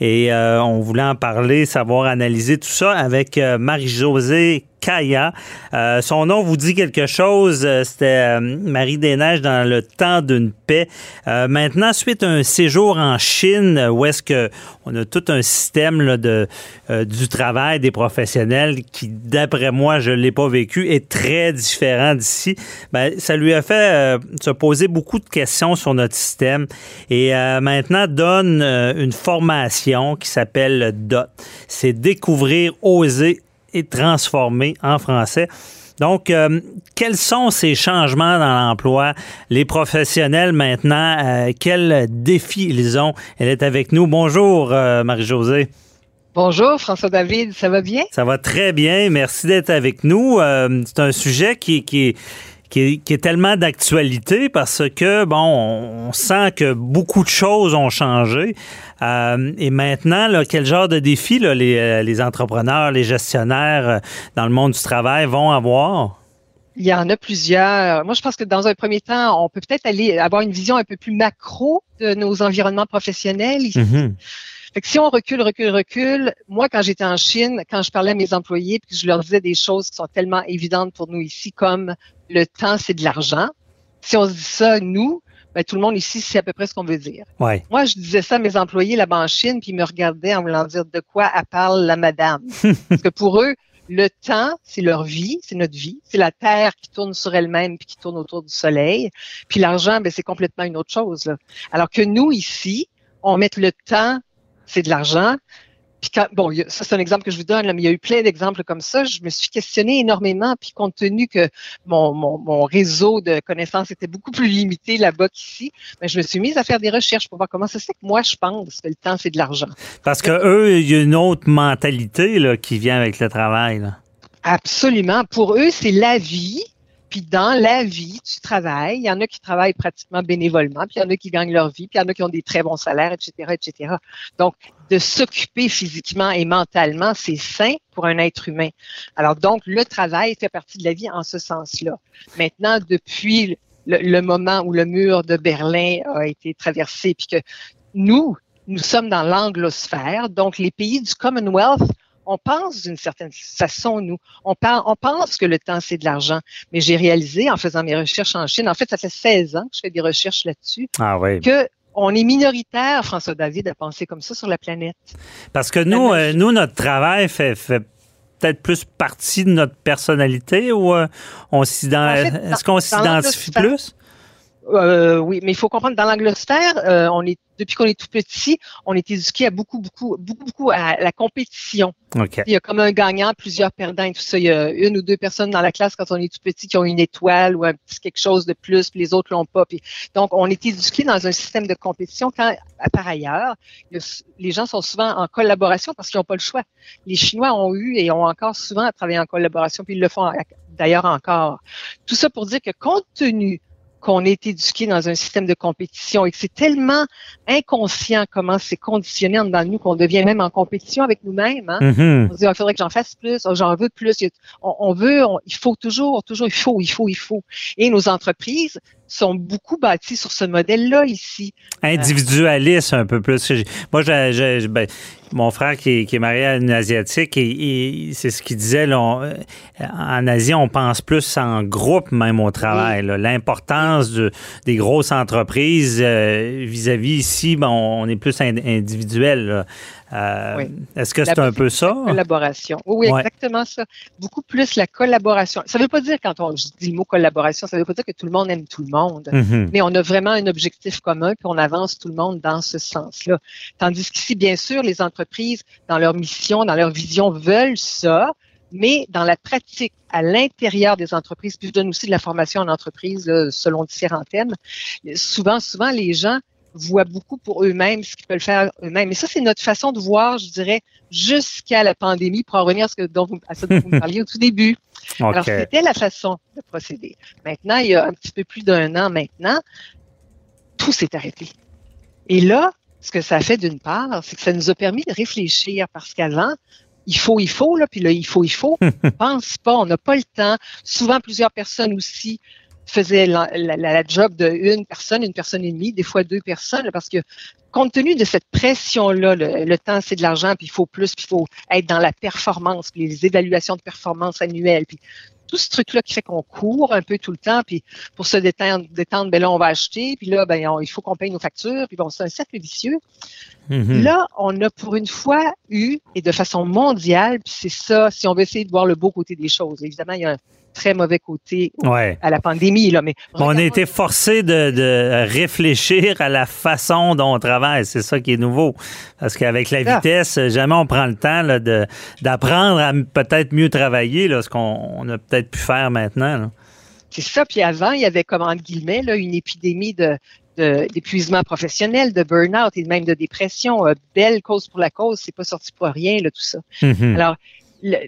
Et on voulait en parler, savoir analyser tout ça avec Marie-Josée Kaya. Euh, son nom vous dit quelque chose. Euh, c'était euh, Marie des Neiges dans le temps d'une paix. maintenant, suite à un séjour en Chine, où est-ce que on a tout un système de du travail des professionnels qui, d'après moi, je l'ai pas vécu, est très différent d'ici. Ben, ça lui a fait se poser beaucoup de questions sur notre système et maintenant donne une formation qui s'appelle DOT. C'est découvrir, oser et transformer en français. Donc, euh, quels sont ces changements dans l'emploi? Les professionnels maintenant, euh, quels défis ils ont? Elle est avec nous. Bonjour, euh, Marie-Josée. Bonjour, François-David, ça va bien? Ça va très bien. Merci d'être avec nous. c'est un sujet qui, qui est qui est, tellement d'actualité parce que, bon, on, sent que beaucoup de choses ont changé. Euh, et maintenant, là, quel genre de défis là, les, euh, les, entrepreneurs, les gestionnaires euh, dans le monde du travail vont avoir? Il y en a plusieurs. Moi, je pense que dans un premier temps, on peut peut-être aller avoir une vision un peu plus macro de nos environnements professionnels ici. Mm-hmm. Fait que si on recule, recule, recule, moi, quand j'étais en Chine, quand je parlais à mes employés, puis je leur disais des choses qui sont tellement évidentes pour nous ici, comme le temps, c'est de l'argent. Si on se dit ça, nous, ben, tout le monde ici sait à peu près ce qu'on veut dire. Ouais. Moi, je disais ça à mes employés là-bas en Chine, puis ils me regardaient en voulant dire de quoi elle parle la madame? *laughs* Parce que pour eux, le temps, c'est leur vie, c'est notre vie, c'est la Terre qui tourne sur elle-même puis qui tourne autour du Soleil. Puis l'argent, ben, c'est complètement une autre chose. Là. Alors que nous, ici, on met le temps c'est de l'argent. Puis quand, bon, ça c'est un exemple que je vous donne, mais il y a eu plein d'exemples comme ça. Je me suis questionné énormément, puis compte tenu que mon, mon, réseau de connaissances était beaucoup plus limité là-bas qu'ici, ben, je me suis mise à faire des recherches pour voir comment ça se fait que moi je pense que le temps c'est de l'argent. Parce que eux, il y a une autre mentalité là, qui vient avec le travail. Là. Absolument. Pour eux, c'est la vie. Puis dans la vie, tu travailles. Il y en a qui travaillent pratiquement bénévolement, puis il y en a qui gagnent leur vie, puis il y en a qui ont des très bons salaires, etc., etc. Donc, de s'occuper physiquement et mentalement, c'est sain pour un être humain. Alors donc, le travail fait partie de la vie en ce sens-là. Maintenant, depuis le, le moment où le mur de Berlin a été traversé, puis que nous, nous sommes dans l'anglosphère, donc les pays du Commonwealth on pense d'une certaine façon, nous. On, on pense que le temps, c'est de l'argent. Mais j'ai réalisé en faisant mes recherches en Chine, en fait, ça fait 16 ans que je fais des recherches là-dessus, ah, oui. que on est minoritaire, François David, à penser comme ça sur la planète. Parce que nous, euh, nous notre travail fait, peut-être plus partie de notre personnalité ou euh, on est-ce qu'on s'identifie plus? Euh, oui, mais il faut comprendre, dans l'anglosphère, euh, on est depuis qu'on est tout petit, on est éduqué à beaucoup, beaucoup, beaucoup, beaucoup à la compétition. Il y a comme un gagnant, plusieurs perdants et tout ça. Il y a une ou deux personnes dans la classe quand on est tout petit qui ont une étoile ou un petit quelque chose de plus, puis les autres l'ont pas. Puis, donc, on est éduqué dans un système de compétition quand, par ailleurs, les gens sont souvent en collaboration parce qu'ils n'ont pas le choix. Les Chinois ont eu et ont encore souvent à travailler en collaboration, puis ils le font d'ailleurs encore. Tout ça pour dire que compte tenu qu'on est éduqué dans un système de compétition et que c'est tellement inconscient comment c'est conditionné dans nous qu'on devient même en compétition avec nous-mêmes. Hein? Mm-hmm. On se dit, ah, il faudrait que j'en fasse plus, oh, j'en veux plus. On, veut, il faut toujours, toujours, il faut, il faut, il faut. Et nos entreprises sont beaucoup bâties sur ce modèle-là ici. Individualiste un peu plus. Moi, j'ai, ben, mon frère qui est, marié à une Asiatique, et, c'est ce qu'il disait. Là, euh, en Asie, on pense plus en groupe même au travail. L'importance des grosses entreprises euh, vis-à-vis ici, ben, on est plus individuel. Euh, est-ce que c'est un peu ça? collaboration. Oui, exactement ça. Beaucoup plus la collaboration. Ça ne veut pas dire, quand on dit le mot collaboration, ça ne veut pas dire que tout le monde aime tout le monde, mm-hmm. mais on a vraiment un objectif commun, puis on avance tout le monde dans ce sens-là. Tandis qu'ici, bien sûr, les entreprises, dans leur mission, dans leur vision, veulent ça, mais dans la pratique, à l'intérieur des entreprises, puis je donne aussi de la formation en entreprise selon différents thèmes, souvent, souvent, les gens voient beaucoup pour eux-mêmes ce qu'ils peuvent faire eux-mêmes. Et ça, c'est notre façon de voir, je dirais, jusqu'à la pandémie, pour en revenir à ce, que, dont vous, à ce dont vous me parliez au tout début. Alors, c'était la façon de procéder. Maintenant, il y a un petit peu plus d'un an maintenant, tout s'est arrêté. Et là, ce que ça fait d'une part, c'est que ça nous a permis de réfléchir parce qu'avant, il faut, il faut, là, puis là, il faut, il faut. *laughs* on pense pas, on n'a pas le temps. Souvent, plusieurs personnes aussi faisaient la, la, job de une personne, une personne et demie, des fois deux personnes, parce que compte tenu de cette pression-là, le, temps, c'est de l'argent, puis il faut plus, puis il faut être dans la performance, puis les évaluations de performance annuelles, puis tout ce truc-là qui fait qu'on court un peu tout le temps, puis pour se détendre, détendre ben là, on va acheter, puis là, ben, il faut qu'on paye nos factures, puis bon, c'est un cercle vicieux. Mm-hmm. Là, on a pour une fois eu, et de façon mondiale, puis c'est ça, si on veut essayer de voir le beau côté des choses. Évidemment, il y a un très mauvais côté à la pandémie. Là, mais on a été forcé de, réfléchir à la façon dont on travaille. C'est ça qui est nouveau. Parce qu'avec la vitesse, jamais on prend le temps d'apprendre à peut-être mieux travailler, là, ce qu'on a peut-être pu faire maintenant. C'est ça. Puis avant, il y avait, comme entre guillemets, là, une épidémie de, d'épuisement professionnel, de burn-out et même de dépression. Euh, belle cause pour la cause, c'est pas sorti pour rien, là, tout ça. Mm-hmm. Alors,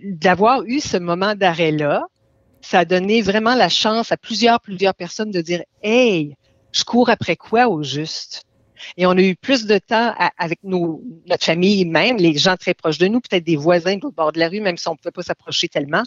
d'avoir eu ce moment d'arrêt-là, ça a donné vraiment la chance à plusieurs, plusieurs personnes de dire, hey, je cours après quoi au juste? Et on a eu plus de temps avec nos, notre famille même, les gens très proches de nous, peut-être des voisins de l'autre bord de la rue, même si on ne pouvait pas s'approcher tellement.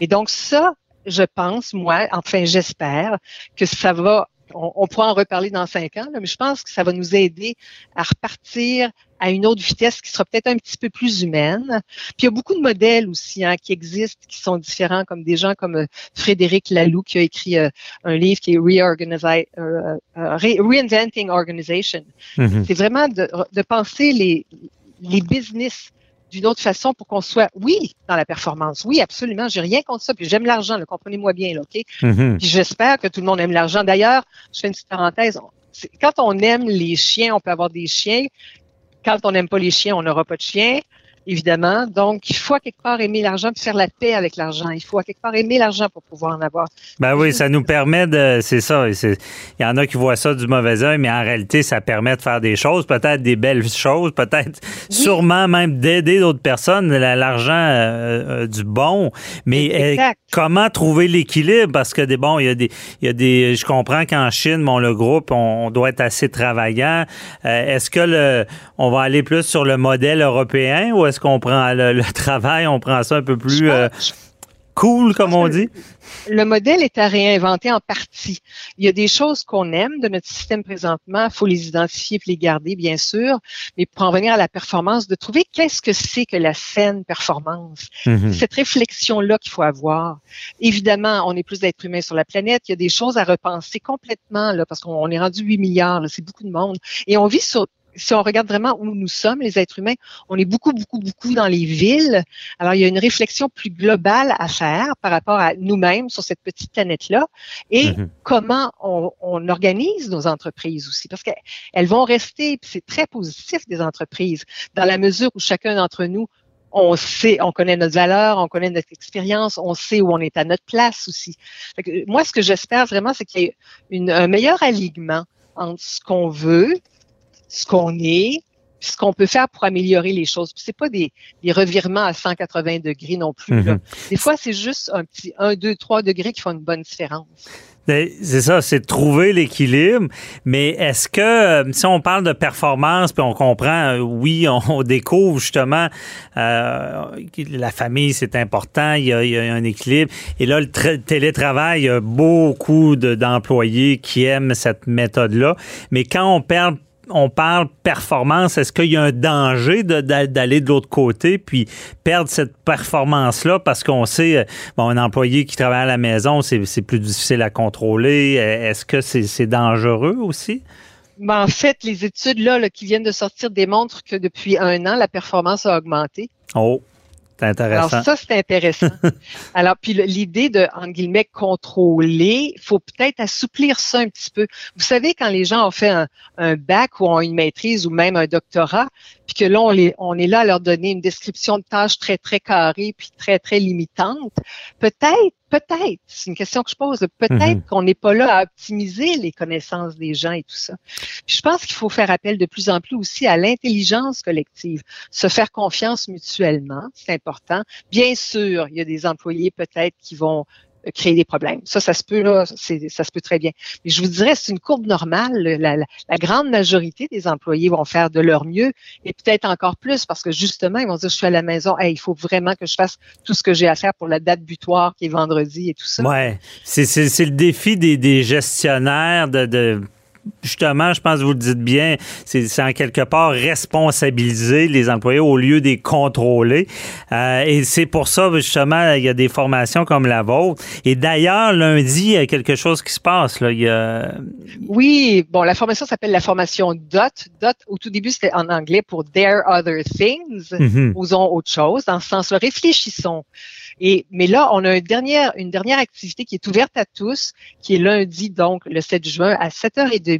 Et donc ça, je pense, moi, enfin j'espère que ça va on, pourra en reparler dans cinq ans, mais je pense que ça va nous aider à repartir à une autre vitesse qui sera peut-être un petit peu plus humaine. Puis il y a beaucoup de modèles aussi hein, qui existent, qui sont différents, comme des gens comme euh, Frédéric Laloux qui a écrit euh, un livre qui est euh, Reinventing Organization. Mm-hmm. C'est vraiment de, de penser les, les business d'une autre façon pour qu'on soit, oui, dans la performance. Oui, absolument. J'ai rien contre ça. Puis j'aime l'argent, comprenez-moi bien, là, OK? Mm-hmm. Puis j'espère que tout le monde aime l'argent. D'ailleurs, je fais une petite parenthèse. Quand on aime les chiens, on peut avoir des chiens. Quand on n'aime pas les chiens, on n'aura pas de chiens évidemment. Donc, il faut à quelque part aimer l'argent puis faire la paix avec l'argent. Il faut à quelque part aimer l'argent pour pouvoir en avoir. Ben oui, ça nous permet de. C'est ça. Il y en a qui voient ça du mauvais œil, mais en réalité, ça permet de faire des choses, peut-être des belles choses, peut-être sûrement même d'aider d'autres personnes, l'argent euh, euh, du bon. Mais euh, comment trouver l'équilibre? Parce que des bon, il y a des. Il y a des je comprends qu'en Chine, bon, le groupe, on, doit être assez travaillant. est-ce que le on va aller plus sur le modèle européen ou est-ce qu'on prend le, *laughs* travail, on prend ça un peu plus euh, cool, comme on dit? Le modèle est à réinventer en partie. Il y a des choses qu'on aime de notre système présentement, il faut les identifier et les garder, bien sûr, mais pour en venir à la performance, de trouver qu'est-ce que c'est que la saine performance. Mm-hmm. Cette réflexion-là qu'il faut avoir. Évidemment, on est plus d'êtres humains sur la planète, il y a des choses à repenser complètement, là, parce qu'on est rendu 8 milliards, c'est beaucoup de monde, et on vit sur si on regarde vraiment où nous sommes, les êtres humains, on est beaucoup, beaucoup, beaucoup dans les villes. Alors, il y a une réflexion plus globale à faire par rapport à nous-mêmes sur cette petite planète-là et mm-hmm. comment on, organise nos entreprises aussi. Parce qu'elles vont rester, c'est très positif des entreprises, dans la mesure où chacun d'entre nous on sait, on connaît notre valeur, on connaît notre expérience, on sait où on est à notre place aussi. moi, ce que j'espère vraiment, c'est qu'il y ait un meilleur alignement entre ce qu'on veut, ce qu'on est, ce qu'on peut faire pour améliorer les choses. C'est pas des, revirements à 180 degrés non plus. Mm-hmm. Des fois, c'est juste un petit 1, 2, 3 degrés qui font une bonne différence. C'est ça, c'est de trouver l'équilibre. Mais est-ce que, euh, si on parle de performance, puis on comprend, euh, oui, on, découvre justement euh, la famille, c'est important, il y, a, un équilibre. Et là, le télétravail, il y a beaucoup d'employés qui aiment cette méthode-là. Mais quand on perd on parle performance, est-ce qu'il y a un danger d'aller de, l'autre côté puis perdre cette performance-là parce qu'on sait, euh, bon, un employé qui travaille à la maison, c'est plus difficile à contrôler. Est-ce que c'est dangereux aussi? Ben, en fait, les études là, qui viennent de sortir démontrent que depuis un an, la performance a augmenté. Oh. C'est intéressant. Alors ça, c'est intéressant. *laughs* Alors, puis l'idée de, en guillemets, contrôler, il faut peut-être assouplir ça un petit peu. Vous savez, quand les gens ont fait un, bac ou ont une maîtrise ou même un doctorat, puis que là, on, les, on est là à leur donner une description de tâches très, très carrée, puis très, très limitante, peut-être peut-être, c'est une question que je pose, peut-être mm-hmm. qu'on n'est pas là à optimiser les connaissances des gens et tout ça. je pense qu'il faut faire appel de plus en plus aussi à l'intelligence collective, se faire confiance mutuellement, c'est important. Bien sûr, il y a des employés peut-être qui vont créer des problèmes. Ça, ça se peut là, ça se peut très bien. Mais je vous dirais, c'est une courbe normale. La, la, grande majorité des employés vont faire de leur mieux et peut-être encore plus parce que justement, ils vont dire, je suis à la maison, il faut vraiment que je fasse tout ce que j'ai à faire pour la date butoir qui est vendredi et tout ça. Ouais, c'est le défi des, des gestionnaires de, de justement, je pense que vous le dites bien, c'est en quelque part responsabiliser les employés au lieu de les contrôler. Euh, et c'est pour ça, justement, il y a des formations comme la vôtre. Et d'ailleurs, lundi, il y a quelque chose qui se passe. Là. Il y a... Oui, bon, la formation s'appelle la formation DOT. DOT, au tout début, c'était en anglais pour Dare Other Things. Mm Osons autre chose. Dans ce sens-là, réfléchissons. Et, mais là, on a une dernière, une dernière activité qui est ouverte à tous, qui est lundi, donc le 7 juin à 7h30.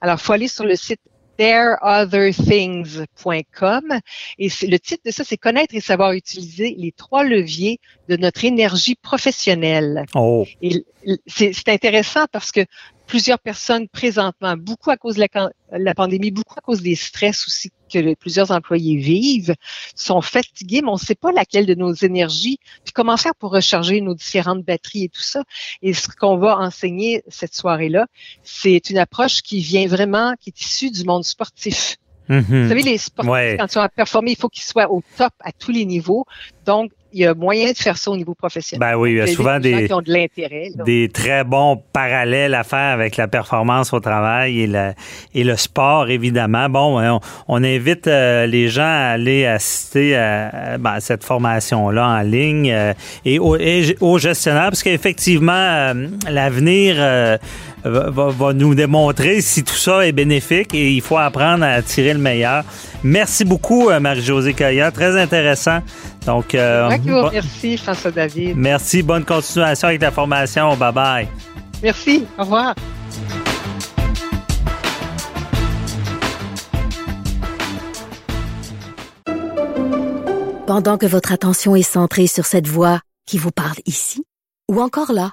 Alors, il faut aller sur le site thereotherthings.com et le titre de ça, c'est connaître et savoir utiliser les trois leviers de notre énergie professionnelle. Oh. Et c'est intéressant parce que plusieurs personnes présentement, beaucoup à cause de la, pandémie, beaucoup à cause des stress aussi que plusieurs employés vivent, sont fatigués, mais on ne sait pas laquelle de nos énergies, puis comment faire pour recharger nos différentes batteries et tout ça. Et ce qu'on va enseigner cette soirée-là, c'est une approche qui vient vraiment, qui est issue du monde sportif. Mm-hmm. Vous savez, les sportifs, quand ils ont à performer, il faut qu'ils soient au top à tous les niveaux. Donc, il y a moyen de faire ça au niveau professionnel. Ben oui, il y a souvent des, qui ont de. Des très bons parallèles à faire avec la performance au travail et, la, et le sport, évidemment. Bon, on, invite euh, les gens à aller assister à, ben, cette formation-là en ligne euh, et, aux au gestionnaires, parce qu'effectivement, euh, l'avenir va, nous démontrer si tout ça est bénéfique et il faut apprendre à tirer le meilleur. Merci beaucoup, Marie-Josée Caillat. Très intéressant. Donc, euh, merci, François David. Merci. Bonne continuation avec la formation. Bye bye. Merci. Au revoir. Pendant que votre attention est centrée sur cette voix qui vous parle ici, ou encore là,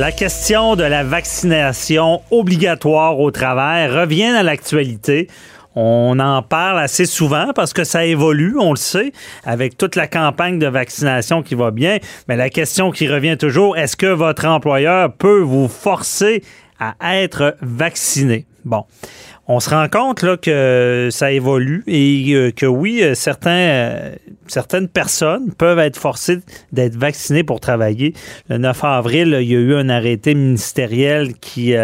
La question de la vaccination obligatoire au travail revient à l'actualité. On en parle assez souvent parce que ça évolue, on le sait, avec toute la campagne de vaccination qui va bien. Mais la question qui revient toujours, est-ce que votre employeur peut vous forcer à être vacciné? Bon on se rend compte là, que ça évolue et euh, que oui, euh, certains, euh, certaines personnes peuvent être forcées d'être vaccinées pour travailler. Le 9 avril, il y a eu un arrêté ministériel qui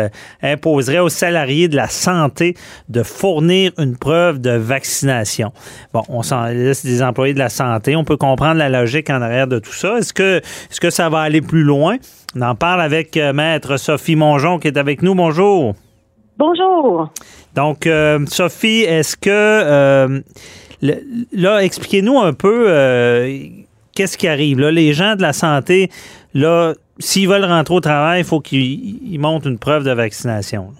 imposerait aux salariés de la santé de fournir une preuve de vaccination. Bon, on s'en laisse des employés de la santé. On peut comprendre la logique en arrière de tout ça. Est-ce que, est-ce que ça va aller plus loin? On en parle avec Maître Sophie Mongeon qui est avec nous. Bonjour. Bonjour. Donc, euh, Sophie, est-ce que euh, là, expliquez-nous un peu euh, qu'est-ce qui arrive. Là, les gens de la santé, là, s'ils veulent rentrer au travail, il faut qu'ils montrent une preuve de vaccination.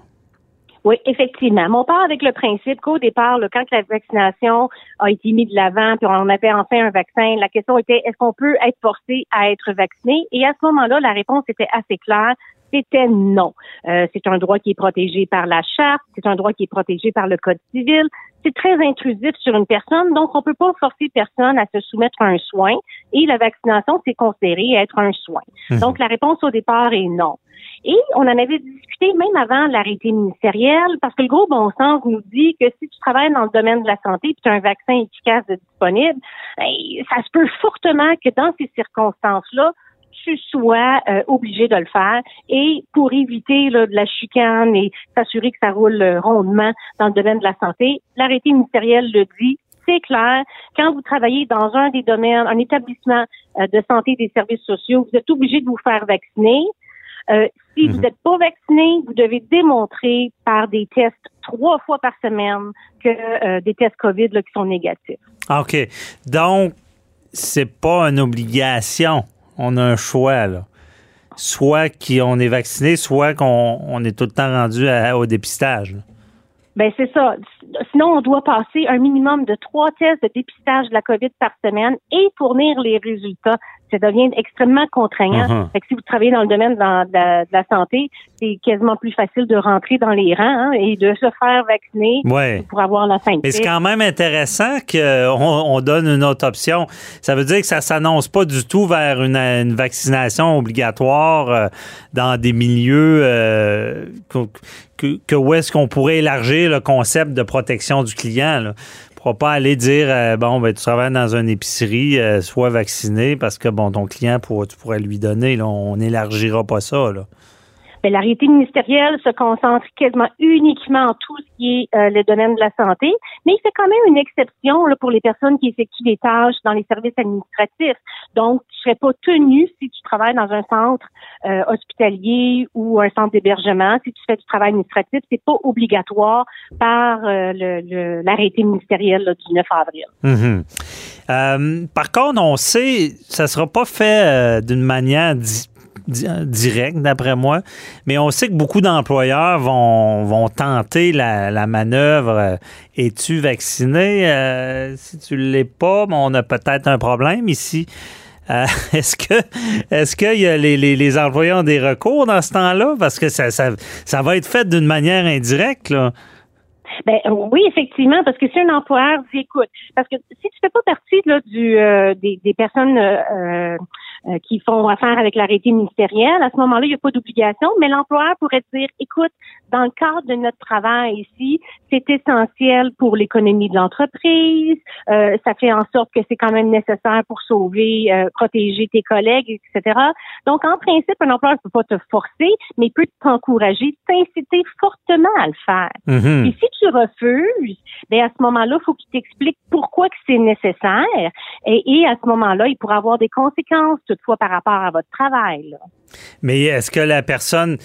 Oui, effectivement. on part avec le principe qu'au départ, quand la vaccination a été mise de l'avant, puis on avait enfin un vaccin, la question était est-ce qu'on peut être forcé à être vacciné? Et à ce moment-là, la réponse était assez claire c'était non. Euh, c'est un droit qui est protégé par la charte, c'est un droit qui est protégé par le code civil. C'est très intrusif sur une personne, donc on peut pas forcer personne à se soumettre à un soin. Et la vaccination, c'est considéré être un soin. Mhm. Donc la réponse au départ est non. Et on en avait discuté même avant l'arrêté ministériel, parce que le gros bon sens nous dit que si tu travailles dans le domaine de la santé et tu as un vaccin efficace disponible, ben, ça se peut fortement que dans ces circonstances-là, tu sois euh, obligé de le faire. Et pour éviter de la chicane et s'assurer que ça roule euh, rondement dans le domaine de la santé, l'arrêté ministériel le dit, c'est clair. Quand vous travaillez dans un des domaines, un établissement euh, de santé des services sociaux, vous êtes obligé de vous faire vacciner. Euh, si vous n'êtes mhm. pas vacciné, vous devez démontrer par des tests trois fois par semaine que euh, des tests COVID qui sont négatifs. OK. Donc, c'est pas une obligation. On a un choix, là. Soit qu'on est vacciné, soit qu'on est tout le temps rendu au dépistage. Ben c'est ça. Sinon, on doit passer un minimum de trois tests de dépistage de la COVID par semaine et fournir les résultats ça devient extrêmement contraignant. Uh-huh. fait que si vous travaillez dans le domaine de la, santé, c'est quasiment plus facile de rentrer dans les rangs hein, et de se faire vacciner pour avoir la fin. Mais c'est quand même intéressant qu'on on donne une autre option. Ça veut dire que ça s'annonce pas du tout vers une, vaccination obligatoire euh, dans des milieux euh, que, où est-ce qu'on pourrait élargir le concept de protection du client. Là? Pas aller dire euh, bon ben tu travailles dans une épicerie, euh, sois vacciné parce que bon ton client pour, tu pourrais lui donner. Là, on n'élargira pas ça. L'arrêté ministériel se concentre quasiment uniquement en tout ce qui est euh, le domaine de la santé, mais il fait quand même une exception pour les personnes qui effectuent des tâches dans les services administratifs. Donc, tu serais pas tenu si tu travailles dans un centre euh, hospitalier ou un centre d'hébergement, si tu fais du travail administratif, c'est pas obligatoire par euh, l'arrêté ministériel du 9 avril. Mm-hmm. par contre, on sait, ça sera pas fait d'une manière direct, d'après moi. Mais on sait que beaucoup d'employeurs vont, vont tenter la, manœuvre. Es-tu vacciné? Euh, si tu l'es pas, on a peut-être un problème ici. Euh, *laughs* est-ce que est-ce que y a les, les, employeurs ont des recours dans ce temps-là? Parce que ça, ça, ça va être fait d'une manière indirecte, là. Ben oui, effectivement, parce que si un employeur dit écoute, parce que si tu fais pas partie là, du euh, des, des personnes euh, euh, qui font affaire avec l'arrêté ministériel. À ce moment-là, il n'y a pas d'obligation, mais l'employeur pourrait dire, écoute, dans le cadre de notre travail ici, c'est essentiel pour l'économie de l'entreprise, euh, ça fait en sorte que c'est quand même nécessaire pour sauver, euh, protéger tes collègues, etc. Donc, en principe, un employeur ne peut pas te forcer, mais il peut t'encourager, t'inciter fortement à le faire. Mm-hmm. Et si tu refuses, ben à ce moment-là, il faut qu'il t'explique pourquoi que c'est nécessaire, et, et, à ce moment-là, il pourra avoir des conséquences toutefois par rapport à votre travail. Mais est-ce que la personne,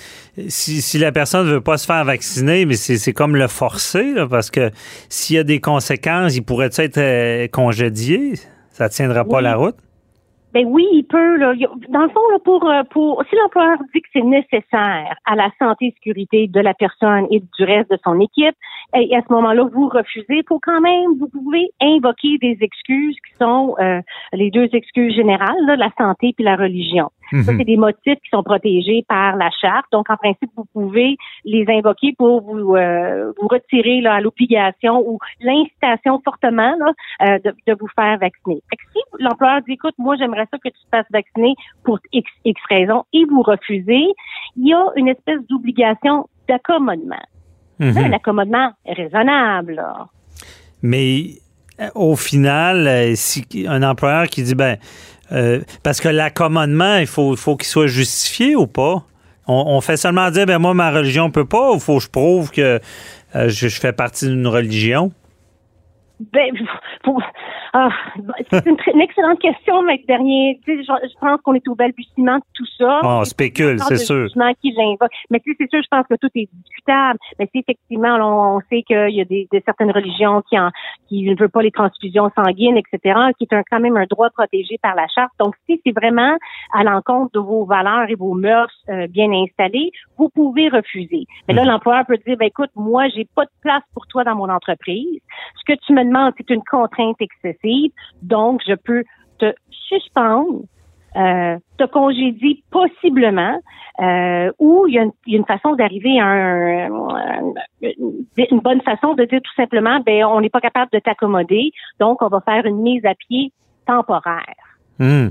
si, si la personne ne veut pas se faire vacciner, mais c'est comme le forcer, parce que s'il y a des conséquences, il pourrait être euh, congédié? Ça ne tiendra pas la route? Ben oui, il peut. Là. Dans le fond, là, pour, euh, pour si l'employeur dit que c'est nécessaire à la santé et sécurité de la personne et du reste de son équipe, et à ce moment-là, vous refusez, faut quand même, vous pouvez invoquer des excuses qui sont euh, les deux excuses générales, là, la santé puis la religion. Ça, mhm. c'est des motifs qui sont protégés par la charte. Donc, en principe, vous pouvez les invoquer pour vous, euh, vous retirer là, à l'obligation ou l'incitation fortement là, euh, de, de, vous faire vacciner. Fait que si l'employeur dit, écoute, moi, j'aimerais ça que tu te fasses vacciner pour X, X raison et vous refusez, il y a une espèce d'obligation d'accommodement. Mhm. un accommodement raisonnable. Mais euh, au final, si un employeur qui dit ben euh, parce que l'accommodement, il faut, faut qu'il soit justifié ou pas? On, fait seulement dire, ben moi, ma religion peut pas, ou faut que je prouve que euh, je, fais partie d'une religion? Ben, *laughs* pour, ah, c'est une, excellente question, mais dernier, je, pense qu'on est au balbutiement de tout ça. Ah, on spécule, c'est sûr. Qui mais tu sais, c'est sûr, je pense que tout est discutable. Mais si effectivement, on, sait qu'il y a des, certaines religions qui en, qui ne veulent pas les transfusions sanguines, etc., qui est un, quand même un droit protégé par la charte. Donc, si c'est vraiment à l'encontre de vos valeurs et vos mœurs euh, bien installées, vous pouvez refuser. Mais là, mhm. l'employeur peut dire, ben écoute, moi, j'ai pas de place pour toi dans mon entreprise. Ce que tu me demandes, c'est une contrainte excessive donc, je peux te suspendre, euh, te congédier possiblement, euh, ou il y, a une, façon d'arriver à un, une bonne façon de dire tout simplement, ben on n'est pas capable de t'accommoder, donc on va faire une mise à pied temporaire. Hmm.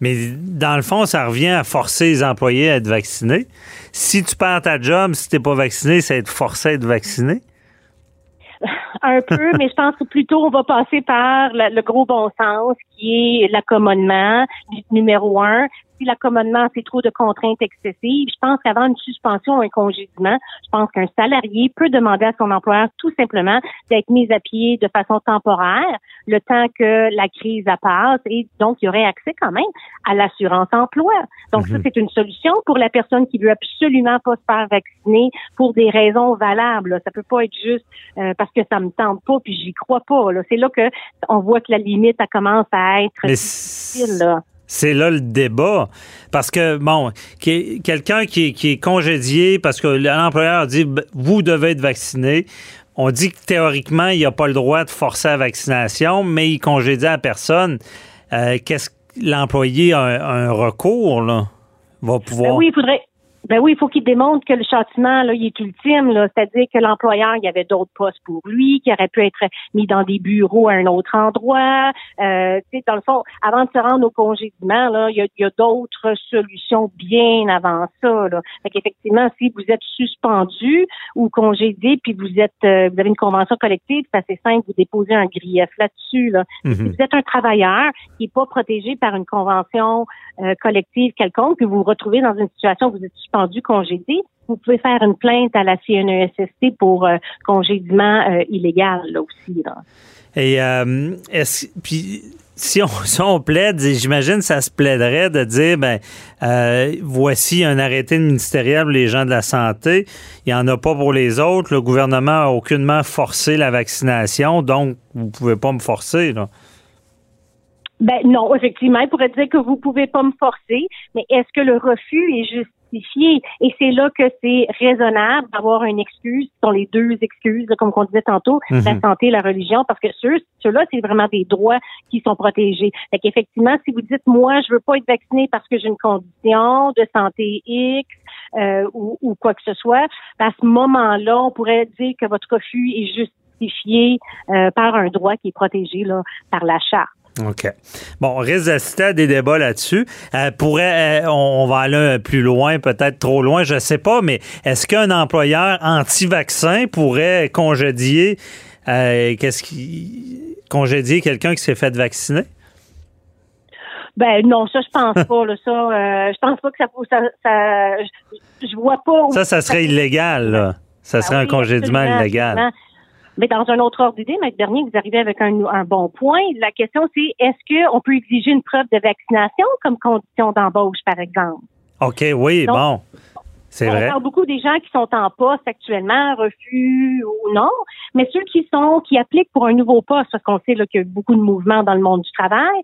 Mais dans le fond, ça revient à forcer les employés à être vaccinés. Si tu perds ta job, si tu n'es pas vacciné, c'est être forcé à être vacciné *laughs* un peu, mais je pense que plutôt on va passer par le, gros bon sens qui est l'accommodement numéro un. Si l'accommodement, c'est trop de contraintes excessives, je pense qu'avant une suspension ou un congédiement, je pense qu'un salarié peut demander à son employeur tout simplement d'être mis à pied de façon temporaire le temps que la crise passe et donc il y aurait accès quand même à l'assurance emploi. Donc ça, mhm. c'est une solution pour la personne qui veut absolument pas se faire vacciner pour des raisons valables. Ça peut pas être juste euh, parce que ça me tente pas puis j'y crois pas. C'est là que on voit que la limite elle commence à être difficile. Là. C'est là le débat. Parce que, bon, quelqu'un qui, est congédié parce que l'employeur dit vous devez être vacciné. On dit que théoriquement, il n'a pas le droit de forcer la vaccination, mais il congédie à personne. Euh, qu'est-ce que l'employé a un, recours, là? Va pouvoir. Ben oui, il faudrait, ben oui, il faut qu'il démontre que le châtiment là, il est ultime, là, c'est-à-dire que l'employeur, il y avait d'autres postes pour lui, qui aurait pu être mis dans des bureaux à un autre endroit. Euh, dans le fond, avant de se rendre au congédiement, là, il y a, d'autres solutions bien avant ça. Là. Fait qu'effectivement, si vous êtes suspendu ou congédié, puis vous êtes, euh, vous avez une convention collective, c'est assez simple, vous déposez un grief là-dessus. Là. Si mhm. vous êtes un travailleur qui n'est pas protégé par une convention euh, collective quelconque, puis vous vous retrouvez dans une situation où vous êtes suspendu, congédié, vous pouvez faire une plainte à la CNESST pour euh, congédiement euh, illégal là aussi. Là. Et euh, est-ce puis si on, *laughs* si on plaide, j'imagine ça se plaiderait de dire ben voici un arrêté ministériel pour les gens de la santé, il n'y en a pas pour les autres, le gouvernement a aucunement forcé la vaccination, donc vous pouvez pas me forcer là. Ben non, effectivement, il pourrait dire que vous pouvez pas me forcer, mais est-ce que le refus est justifié? Et c'est là que c'est raisonnable d'avoir une excuse, ce sont les deux excuses, comme on disait tantôt, la mhm. santé et la religion, parce que ceux, ceux-là, c'est vraiment des droits qui sont protégés. Fait qu'effectivement, si vous dites, moi, je veux pas être vacciné parce que j'ai une condition de santé X, euh, ou, ou, quoi que ce soit, à ce moment-là, on pourrait dire que votre refus est justifié euh, par un droit qui est protégé là, par la charte. OK. Bon, on risque d'assister à des débats là-dessus. Euh, pourrait, euh, on, va aller plus loin, peut-être trop loin, je ne sais pas, mais est-ce qu'un employeur anti-vaccin pourrait congédier, euh, qu'est-ce qui, congédier quelqu'un qui s'est fait vacciner? Ben non, ça je pense *laughs* pas. Là, ça, je pense pas que ça, ça, ça je, je, vois pas. Ça, ça serait illégal. Là. Ça ben serait un congédiement illégal. Mais dans un autre ordre d'idée, Maître Bernier, vous arrivez avec un, un bon point. La question, c'est est-ce qu'on peut exiger une preuve de vaccination comme condition d'embauche, par exemple? OK, oui, bon. C'est vrai. On parle beaucoup des gens qui sont en poste actuellement, refus ou non, mais ceux qui sont, qui appliquent pour un nouveau poste, parce qu'on sait qu'il y a beaucoup de mouvements dans le monde du travail,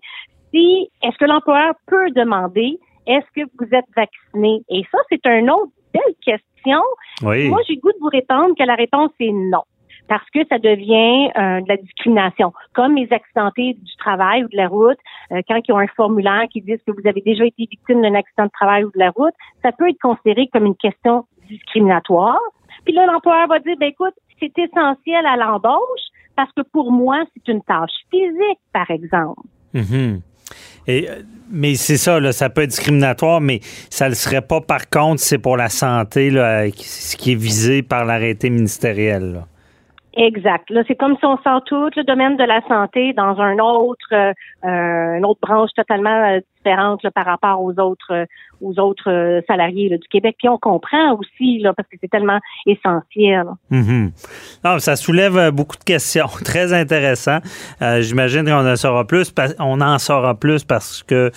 si, est-ce que l'employeur peut demander, est-ce que vous êtes vacciné? Et ça, c'est une autre belle question. Oui. Moi, j'ai goût de vous répondre que la réponse est non parce que ça devient euh, de la discrimination. Comme les accidentés du travail ou de la route, euh, quand ils ont un formulaire qui dit que vous avez déjà été victime d'un accident de travail ou de la route, ça peut être considéré comme une question discriminatoire. Puis là, l'employeur va dire, ben écoute, c'est essentiel à l'embauche parce que pour moi, c'est une tâche physique, par exemple. Mm-hmm. Euh, mais c'est ça, là, ça peut être discriminatoire, mais ça ne le serait pas par contre, c'est pour la santé, là, ce qui est visé par l'arrêté ministériel. Exact. Là, c'est comme si on sort tout le domaine de la santé dans un autre, euh, une autre branche totalement euh, par rapport aux autres, euh, aux autres salariés du Québec. Puis on comprend aussi là, parce que c'est tellement essentiel. Mm-hmm. Non, ça soulève beaucoup de questions, *laughs* très intéressant. J'imagine qu'on en saura plus. On en saura plus parce que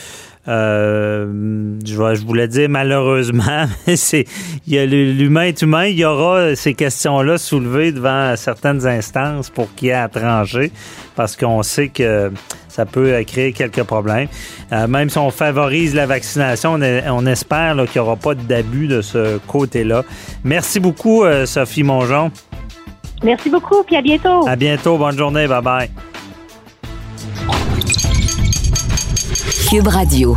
euh, je, voulais dire malheureusement, *laughs* c'est y l'humain est humain, il y aura ces questions-là soulevées devant certaines instances pour qui est à trancher, parce qu'on sait que ça peut créer quelques problèmes. Euh, même si on favorise la vaccination, on, espère qu'il n'y aura pas d'abus de ce côté-là. Merci beaucoup, euh, Sophie Mongeon. Merci beaucoup, puis à bientôt. À bientôt, bonne journée, bye bye. Cube Radio.